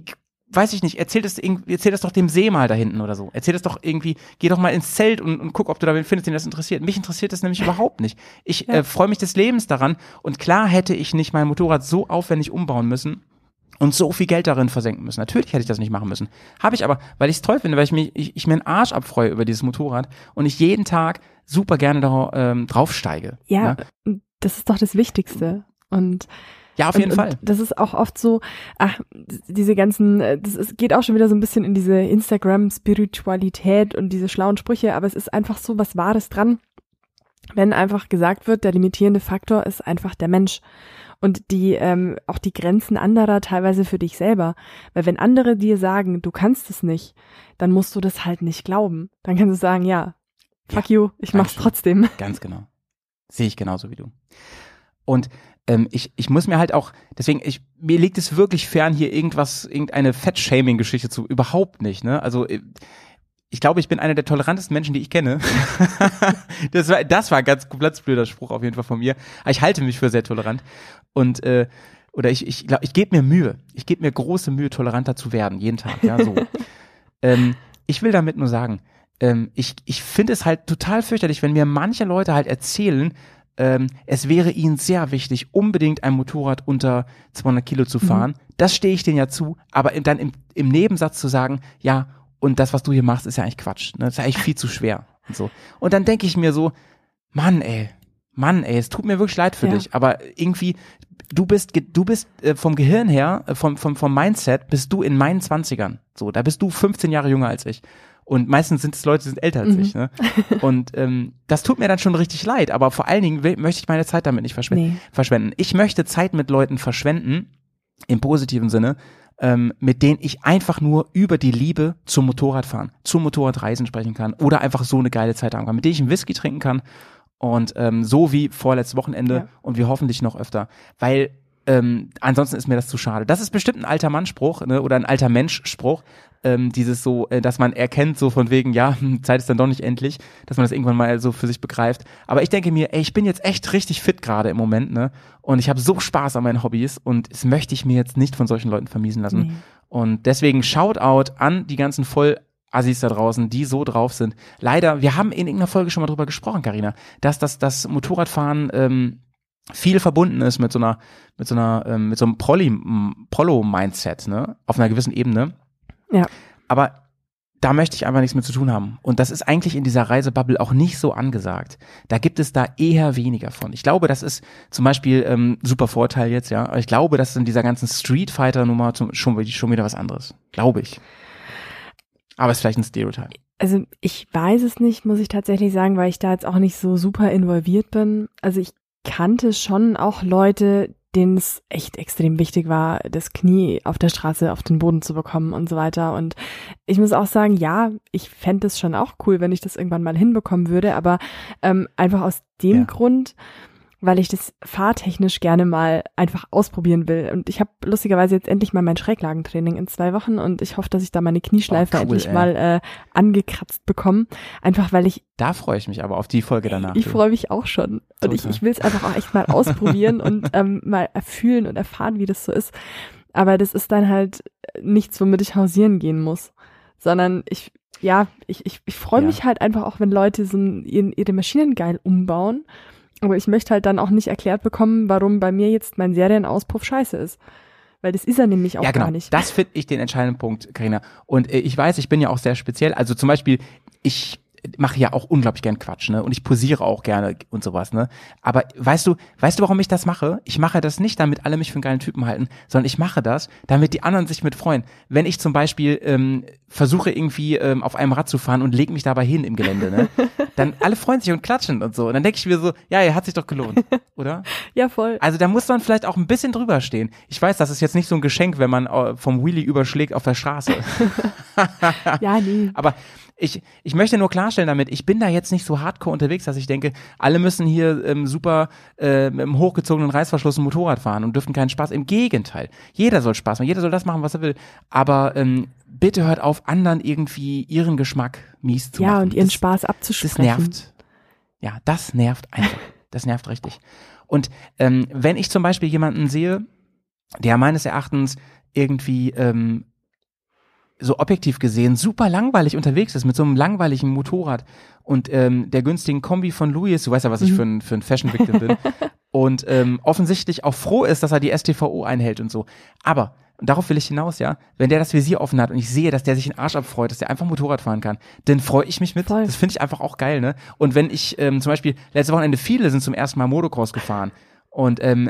weiß ich nicht, erzähl das, erzähl das doch dem See mal da hinten oder so. Erzähl das doch irgendwie, geh doch mal ins Zelt und, und guck, ob du da wen findest, den das interessiert. Mich interessiert das nämlich überhaupt nicht. Ich äh, freue mich des Lebens daran und klar hätte ich nicht mein Motorrad so aufwendig umbauen müssen und so viel Geld darin versenken müssen. Natürlich hätte ich das nicht machen müssen. Habe ich aber, weil ich es toll finde, weil ich, mich, ich, ich mir einen Arsch abfreue über dieses Motorrad und ich jeden Tag super gerne da, ähm, draufsteige. Ja, Ne? das ist doch das Wichtigste. Und Ja, auf und, jeden Fall. Und das ist auch oft so, ach, diese ganzen, äh, das ist, geht auch schon wieder so ein bisschen in diese Instagram-Spiritualität und diese schlauen Sprüche, aber es ist einfach so was Wahres dran, wenn einfach gesagt wird, der limitierende Faktor ist einfach der Mensch. Und die, ähm, auch die Grenzen anderer teilweise für dich selber. Weil wenn andere dir sagen, du kannst es nicht, dann musst du das halt nicht glauben. Dann kannst du sagen, ja, fuck you, ich mach's Dankeschön. trotzdem. Ganz genau. Sehe ich genauso wie du. Und ähm, ich, ich muss mir halt auch, deswegen, ich, mir liegt es wirklich fern, hier irgendwas, irgendeine Fettshaming-Geschichte zu, überhaupt nicht, ne? Also, äh, ich glaube, ich bin einer der tolerantesten Menschen, die ich kenne. [laughs] das war, das war ein ganz platzblöder Spruch auf jeden Fall von mir. Aber ich halte mich für sehr tolerant. Und, äh, oder ich, ich glaube, ich gebe mir Mühe. Ich gebe mir große Mühe, toleranter zu werden, jeden Tag, ja, so. [laughs] ähm, ich will damit nur sagen, ähm, ich, ich finde es halt total fürchterlich, wenn mir manche Leute halt erzählen, ähm, es wäre ihnen sehr wichtig, unbedingt ein Motorrad unter 200 Kilo zu fahren. Das stehe ich denen ja zu, aber dann im, im Nebensatz zu sagen, ja, und das, was du hier machst, ist ja eigentlich Quatsch. Ne? Das ist ja eigentlich viel zu schwer. Und so. Und dann denke ich mir so, Mann, ey, Mann, ey, es tut mir wirklich leid für Ja. dich, aber irgendwie, du bist, du bist äh, vom Gehirn her, äh, vom, vom, vom Mindset, bist du in meinen Zwanzigern. So, da bist du 15 Jahre jünger als ich. Und meistens sind es Leute, die sind älter als Mhm. ich. Ne? Und ähm, das tut mir dann schon richtig leid, aber vor allen Dingen will, möchte ich meine Zeit damit nicht verschwenden. Nee. verschwenden. Ich möchte Zeit mit Leuten verschwenden, im positiven Sinne, ähm, mit denen ich einfach nur über die Liebe zum Motorradfahren, zum Motorradreisen sprechen kann oder einfach so eine geile Zeit haben kann, mit denen ich einen Whisky trinken kann und ähm, so wie vorletztes Wochenende Ja. und wie hoffentlich noch öfter, weil ähm, ansonsten ist mir das zu schade. Das ist bestimmt ein alter Mannspruch ne, oder ein alter Menschspruch, ähm, dieses so, äh, dass man erkennt so von wegen, ja, hm, Zeit ist dann doch nicht endlich, dass man das irgendwann mal so für sich begreift. Aber ich denke mir, ey, ich bin jetzt echt richtig fit gerade im Moment, ne? Und ich habe so Spaß an meinen Hobbys und das möchte ich mir jetzt nicht von solchen Leuten vermiesen lassen. Nee. Und deswegen Shoutout an die ganzen voll Assis da draußen, die so drauf sind. Leider, wir haben in irgendeiner Folge schon mal drüber gesprochen, Karina, dass das, das Motorradfahren ähm, viel verbunden ist mit so einer, mit so einer, ähm, mit so einem Prolli, Prollo-Mindset, ne? Auf einer gewissen Ebene. Ja. Aber da möchte ich einfach nichts mit zu tun haben. Und das ist eigentlich in dieser Reisebubble auch nicht so angesagt. Da gibt es da eher weniger von. Ich glaube, das ist zum Beispiel ähm, super Vorteil jetzt, ja. Aber ich glaube, das ist in dieser ganzen Street Fighter-Nummer schon, wieder- schon wieder was anderes. Glaube ich. Aber ist vielleicht ein Stereotype. Also ich weiß es nicht, muss ich tatsächlich sagen, weil ich da jetzt auch nicht so super involviert bin. Also ich kannte schon auch Leute, denen es echt extrem wichtig war, das Knie auf der Straße auf den Boden zu bekommen und so weiter. Und ich muss auch sagen, ja, ich fände es schon auch cool, wenn ich das irgendwann mal hinbekommen würde, aber ähm, einfach aus dem Ja. Grund, weil ich das fahrtechnisch gerne mal einfach ausprobieren will. Und ich habe lustigerweise jetzt endlich mal mein Schräglagentraining in zwei Wochen und ich hoffe, dass ich da meine Knieschleife Oh, cool, endlich ey. mal äh, angekratzt bekomme. Einfach weil ich, Da freue ich mich aber auf die Folge danach. ich freue mich auch schon. Und ich, Total. ich will es einfach auch echt mal ausprobieren und [laughs] ähm, mal erfühlen und erfahren, wie das so ist. Aber das ist dann halt nichts, womit ich hausieren gehen muss. Sondern ich, ja, ich, ich, ich freue Ja. mich halt einfach auch, wenn Leute so ein, ihre, ihre Maschinen geil umbauen. Aber ich möchte halt dann auch nicht erklärt bekommen, warum bei mir jetzt mein Serienauspuff scheiße ist. Weil das ist er nämlich auch ja, genau. gar nicht. Das finde ich den entscheidenden Punkt, Karina. Und äh, ich weiß, ich bin ja auch sehr speziell. Also zum Beispiel, ich mache ja auch unglaublich gern Quatsch, ne? Und ich posiere auch gerne und sowas, ne? Aber weißt du, weißt du, warum ich das mache? Ich mache das nicht, damit alle mich für einen geilen Typen halten, sondern ich mache das, damit die anderen sich mit freuen. Wenn ich zum Beispiel ähm, versuche irgendwie ähm, auf einem Rad zu fahren und leg mich dabei hin im Gelände, ne? [laughs] Dann alle freuen sich und klatschen und so. Und dann denke ich mir so, ja, er hat sich doch gelohnt, [laughs] oder? ja, voll. Also da muss man vielleicht auch ein bisschen drüber stehen. Ich weiß, das ist jetzt nicht so ein Geschenk, wenn man äh, vom Wheelie überschlägt auf der Straße. [laughs] ja, nee. Aber ich, ich möchte nur klarstellen damit, ich bin da jetzt nicht so hardcore unterwegs, dass ich denke, alle müssen hier ähm, super äh, im hochgezogenen Reißverschluss ein Motorrad fahren und dürfen keinen Spaß. Im Gegenteil. Jeder soll Spaß machen, jeder soll das machen, was er will. Aber ähm, bitte hört auf, anderen irgendwie ihren Geschmack mies zu ja, machen. und ihren das, Spaß abzusprechen. Das nervt. Ja, das nervt einfach. Das nervt richtig. Und ähm, wenn ich zum Beispiel jemanden sehe, der meines Erachtens irgendwie ähm, so objektiv gesehen super langweilig unterwegs ist mit so einem langweiligen Motorrad und ähm, der günstigen Kombi von Louis, du weißt ja, was ich Mhm. für ein, für ein Fashion-Victim bin, [laughs] und ähm, offensichtlich auch froh ist, dass er die STVO einhält und so. Aber, und darauf will ich hinaus, ja, wenn der das Visier offen hat und ich sehe, dass der sich den Arsch abfreut, dass der einfach Motorrad fahren kann, dann freue ich mich mit. Voll. Das finde ich einfach auch geil, ne? Und wenn ich ähm, zum Beispiel, letzte Wochenende viele sind zum ersten Mal Motocross gefahren und ähm,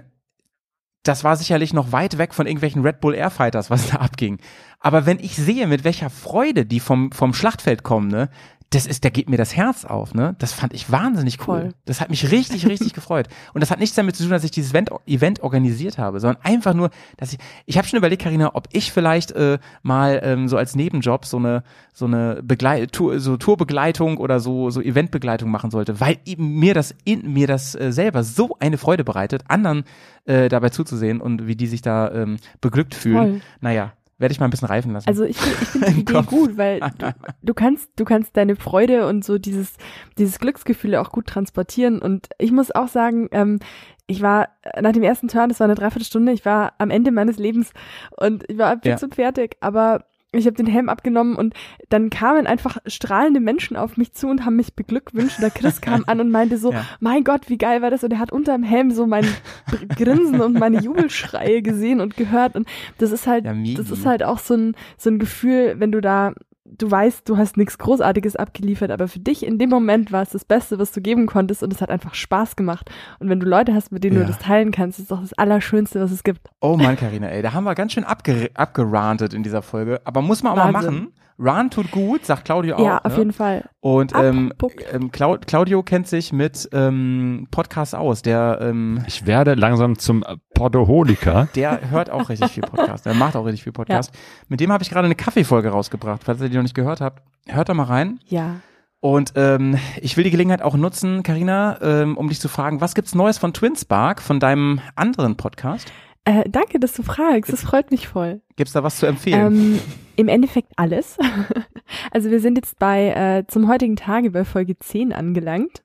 das war sicherlich noch weit weg von irgendwelchen Red Bull Airfighters, was da abging. Aber wenn ich sehe, mit welcher Freude die vom, vom Schlachtfeld kommen, ne, das ist, da geht mir das Herz auf, ne? Das fand ich wahnsinnig cool. Voll. Das hat mich richtig, richtig [laughs] gefreut. Und das hat nichts damit zu tun, dass ich dieses Event, Event organisiert habe, sondern einfach nur, dass ich, ich habe schon überlegt, Karina, ob ich vielleicht äh, mal ähm, so als Nebenjob so eine, so eine Begleit Tour, so Tourbegleitung oder so, so Eventbegleitung machen sollte, weil eben mir das in mir das äh, selber so eine Freude bereitet, anderen äh, dabei zuzusehen und wie die sich da ähm, beglückt fühlen. Voll. Naja, werde ich mal ein bisschen reifen lassen. Also ich, ich finde [laughs] die Idee Kopf. gut, weil [laughs] du, du kannst, du kannst deine Freude und so dieses, dieses Glücksgefühl auch gut transportieren. Und ich muss auch sagen, ähm, ich war äh, nach dem ersten Turn, das war eine Dreiviertelstunde, ich war am Ende meines Lebens und ich war fix Ja. und fertig, aber ich habe den Helm abgenommen und dann kamen einfach strahlende Menschen auf mich zu und haben mich beglückwünscht. Und der Chris kam an und meinte so, [laughs] Ja. mein Gott, wie geil war das? Und er hat unterm Helm so mein [laughs] Grinsen und meine Jubelschreie gesehen und gehört. Und das ist halt, Ja, das ist halt auch so ein, so ein Gefühl, wenn du da, du weißt, du hast nichts Großartiges abgeliefert, aber für dich in dem Moment war es das Beste, was du geben konntest und es hat einfach Spaß gemacht. Und wenn du Leute hast, mit denen Ja. du das teilen kannst, ist es doch das Allerschönste, was es gibt. Oh Mann, Karina, ey, da haben wir ganz schön abge abgerantet in dieser Folge. Aber muss man auch mal Wahnsinn. machen. Run tut gut, sagt Claudio auch. ja, auf ne? jeden Fall. Und ähm, ähm, Clau Claudio kennt sich mit ähm, Podcasts aus. Der, ähm, Ich werde langsam zum Podoholiker. der hört auch richtig viel Podcast. Der macht auch richtig viel Podcast. Mit dem habe ich gerade eine Kaffeefolge rausgebracht. Falls ihr die noch nicht gehört habt, hört da mal rein. Ja. Und ähm, ich will die Gelegenheit auch nutzen, Karina, ähm, um dich zu fragen, was gibt's Neues von Twinspark, von deinem anderen Podcast? Äh, danke, dass du fragst. Das freut mich voll. Gibt's da was zu empfehlen? Ähm, Im Endeffekt alles. [laughs] also wir sind jetzt bei äh, zum heutigen Tage bei Folge 10 angelangt.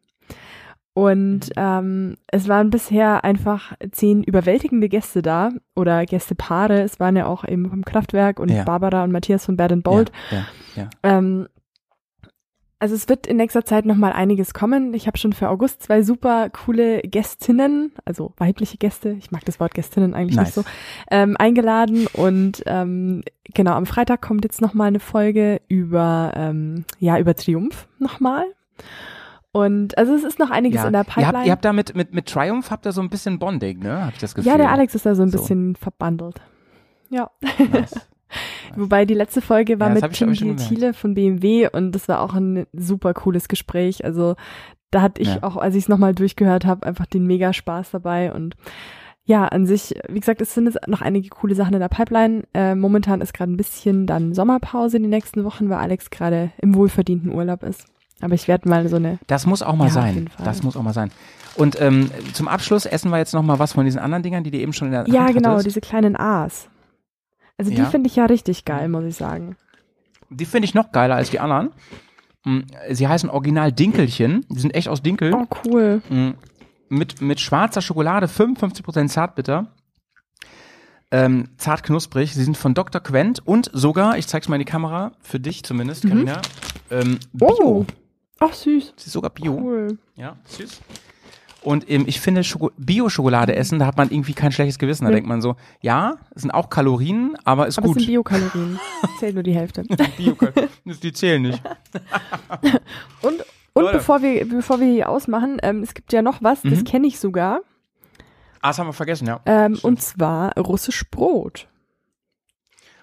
Und ähm, es waren bisher einfach zehn überwältigende Gäste da oder Gästepaare. Es waren ja auch eben vom Kraftwerk und Ja. Barbara und Matthias von Bad Bold. Ja, ja, ja. Ähm, also es wird in nächster Zeit noch mal einiges kommen. Ich habe schon für August zwei super coole Gästinnen, also weibliche Gäste, ich mag das Wort Gästinnen eigentlich Nice. nicht so, ähm, eingeladen. Und ähm, genau, am Freitag kommt jetzt noch mal eine Folge über, ähm, ja, über Triumph noch mal. Und also es ist noch einiges Ja, in der ihr Pipeline. habt, ihr habt da mit, mit, mit Triumph habt ihr so ein bisschen Bonding, ne? Hab ich das Gefühl. ja, der Alex ist da so ein So. bisschen verbandelt. Ja. Nice. [laughs] Wobei die letzte Folge war Ja, mit gemerkt. Thiele von BMW und das war auch ein super cooles Gespräch. Also da hatte ich Ja. auch, als ich es nochmal durchgehört habe, einfach den mega Spaß dabei und ja, an sich, wie gesagt, es sind jetzt noch einige coole Sachen in der Pipeline. Äh, momentan ist gerade ein bisschen dann Sommerpause in den nächsten Wochen, weil Alex gerade im wohlverdienten Urlaub ist. Aber ich werde mal so eine, Das muss auch mal Ja, sein. Das muss auch mal sein. Und ähm, zum Abschluss essen wir jetzt noch mal was von diesen anderen Dingern, die du eben schon in der ja Hand genau, hattest. diese kleinen A's. Also die Ja. finde ich ja richtig geil, muss ich sagen. Die finde ich noch geiler als die anderen. Mm, Sie heißen Original Dinkelchen. Die sind echt aus Dinkel. Oh, cool. Mm, Mit, mit schwarzer Schokolade, 55% Zartbitter. Ähm, zart knusprig. Sie sind von Dr. Quent und sogar, ich zeig's mal in die Kamera, für dich zumindest, Carina, ähm, Bio. Oh, ach süß. Sie ist sogar Bio. Cool. Ja, süß. Und ähm, ich finde, Schoko Bio-Schokolade essen, da hat man irgendwie kein schlechtes Gewissen. Da Nee. denkt man so, ja, es sind auch Kalorien, aber ist Aber es gut. sind Biokalorien. [laughs] Zählt nur die Hälfte. [laughs] Die zählen nicht. [laughs] Und, und Leute. bevor wir, bevor wir hier ausmachen, ähm, es gibt ja noch was, das Mhm. kenne ich sogar. Ah, das haben wir vergessen, ja. Ähm, und zwar russisch Brot.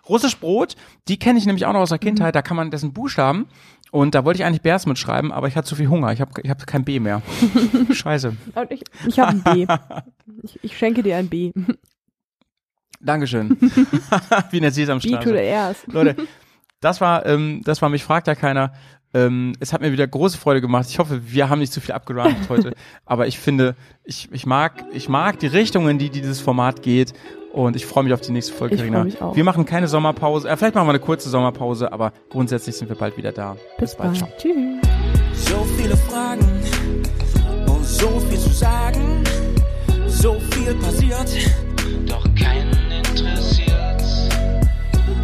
Russisch Brot, die kenne ich nämlich auch noch aus der Mhm. Kindheit, da kann man dessen Buchstaben und da wollte ich eigentlich Bärs mitschreiben, aber ich hatte zu viel Hunger, ich habe ich hab kein B mehr. [laughs] Scheiße. Und ich, ich habe ein B. [laughs] Ich, ich schenke dir ein B. Dankeschön. [laughs] Wie in der B to Sesamstraße. the Airs. Leute, das war, ähm, das war mich fragt ja keiner. Ähm, es hat mir wieder große Freude gemacht. Ich hoffe, wir haben nicht zu viel abgerantet heute. Aber ich finde, ich, ich mag, ich mag die Richtungen, die dieses Format geht. Und ich freue mich auf die nächste Folge, Ich freu Carina. mich auch. Wir machen keine Sommerpause. Äh, vielleicht machen wir eine kurze Sommerpause, aber grundsätzlich sind wir bald wieder da. Bis bald. Ciao. Tschüss. So viele Fragen und so viel zu sagen. So viel passiert, doch keinen interessiert.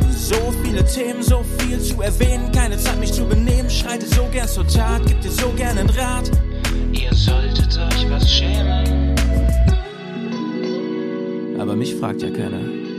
So viele Themen, so viel zu erwähnen. Keine Zeit, mich zu benehmen. Schreite so gern zur Tat, gib dir so gern einen Rat. Ihr solltet euch was schämen. Aber mich fragt ja keiner.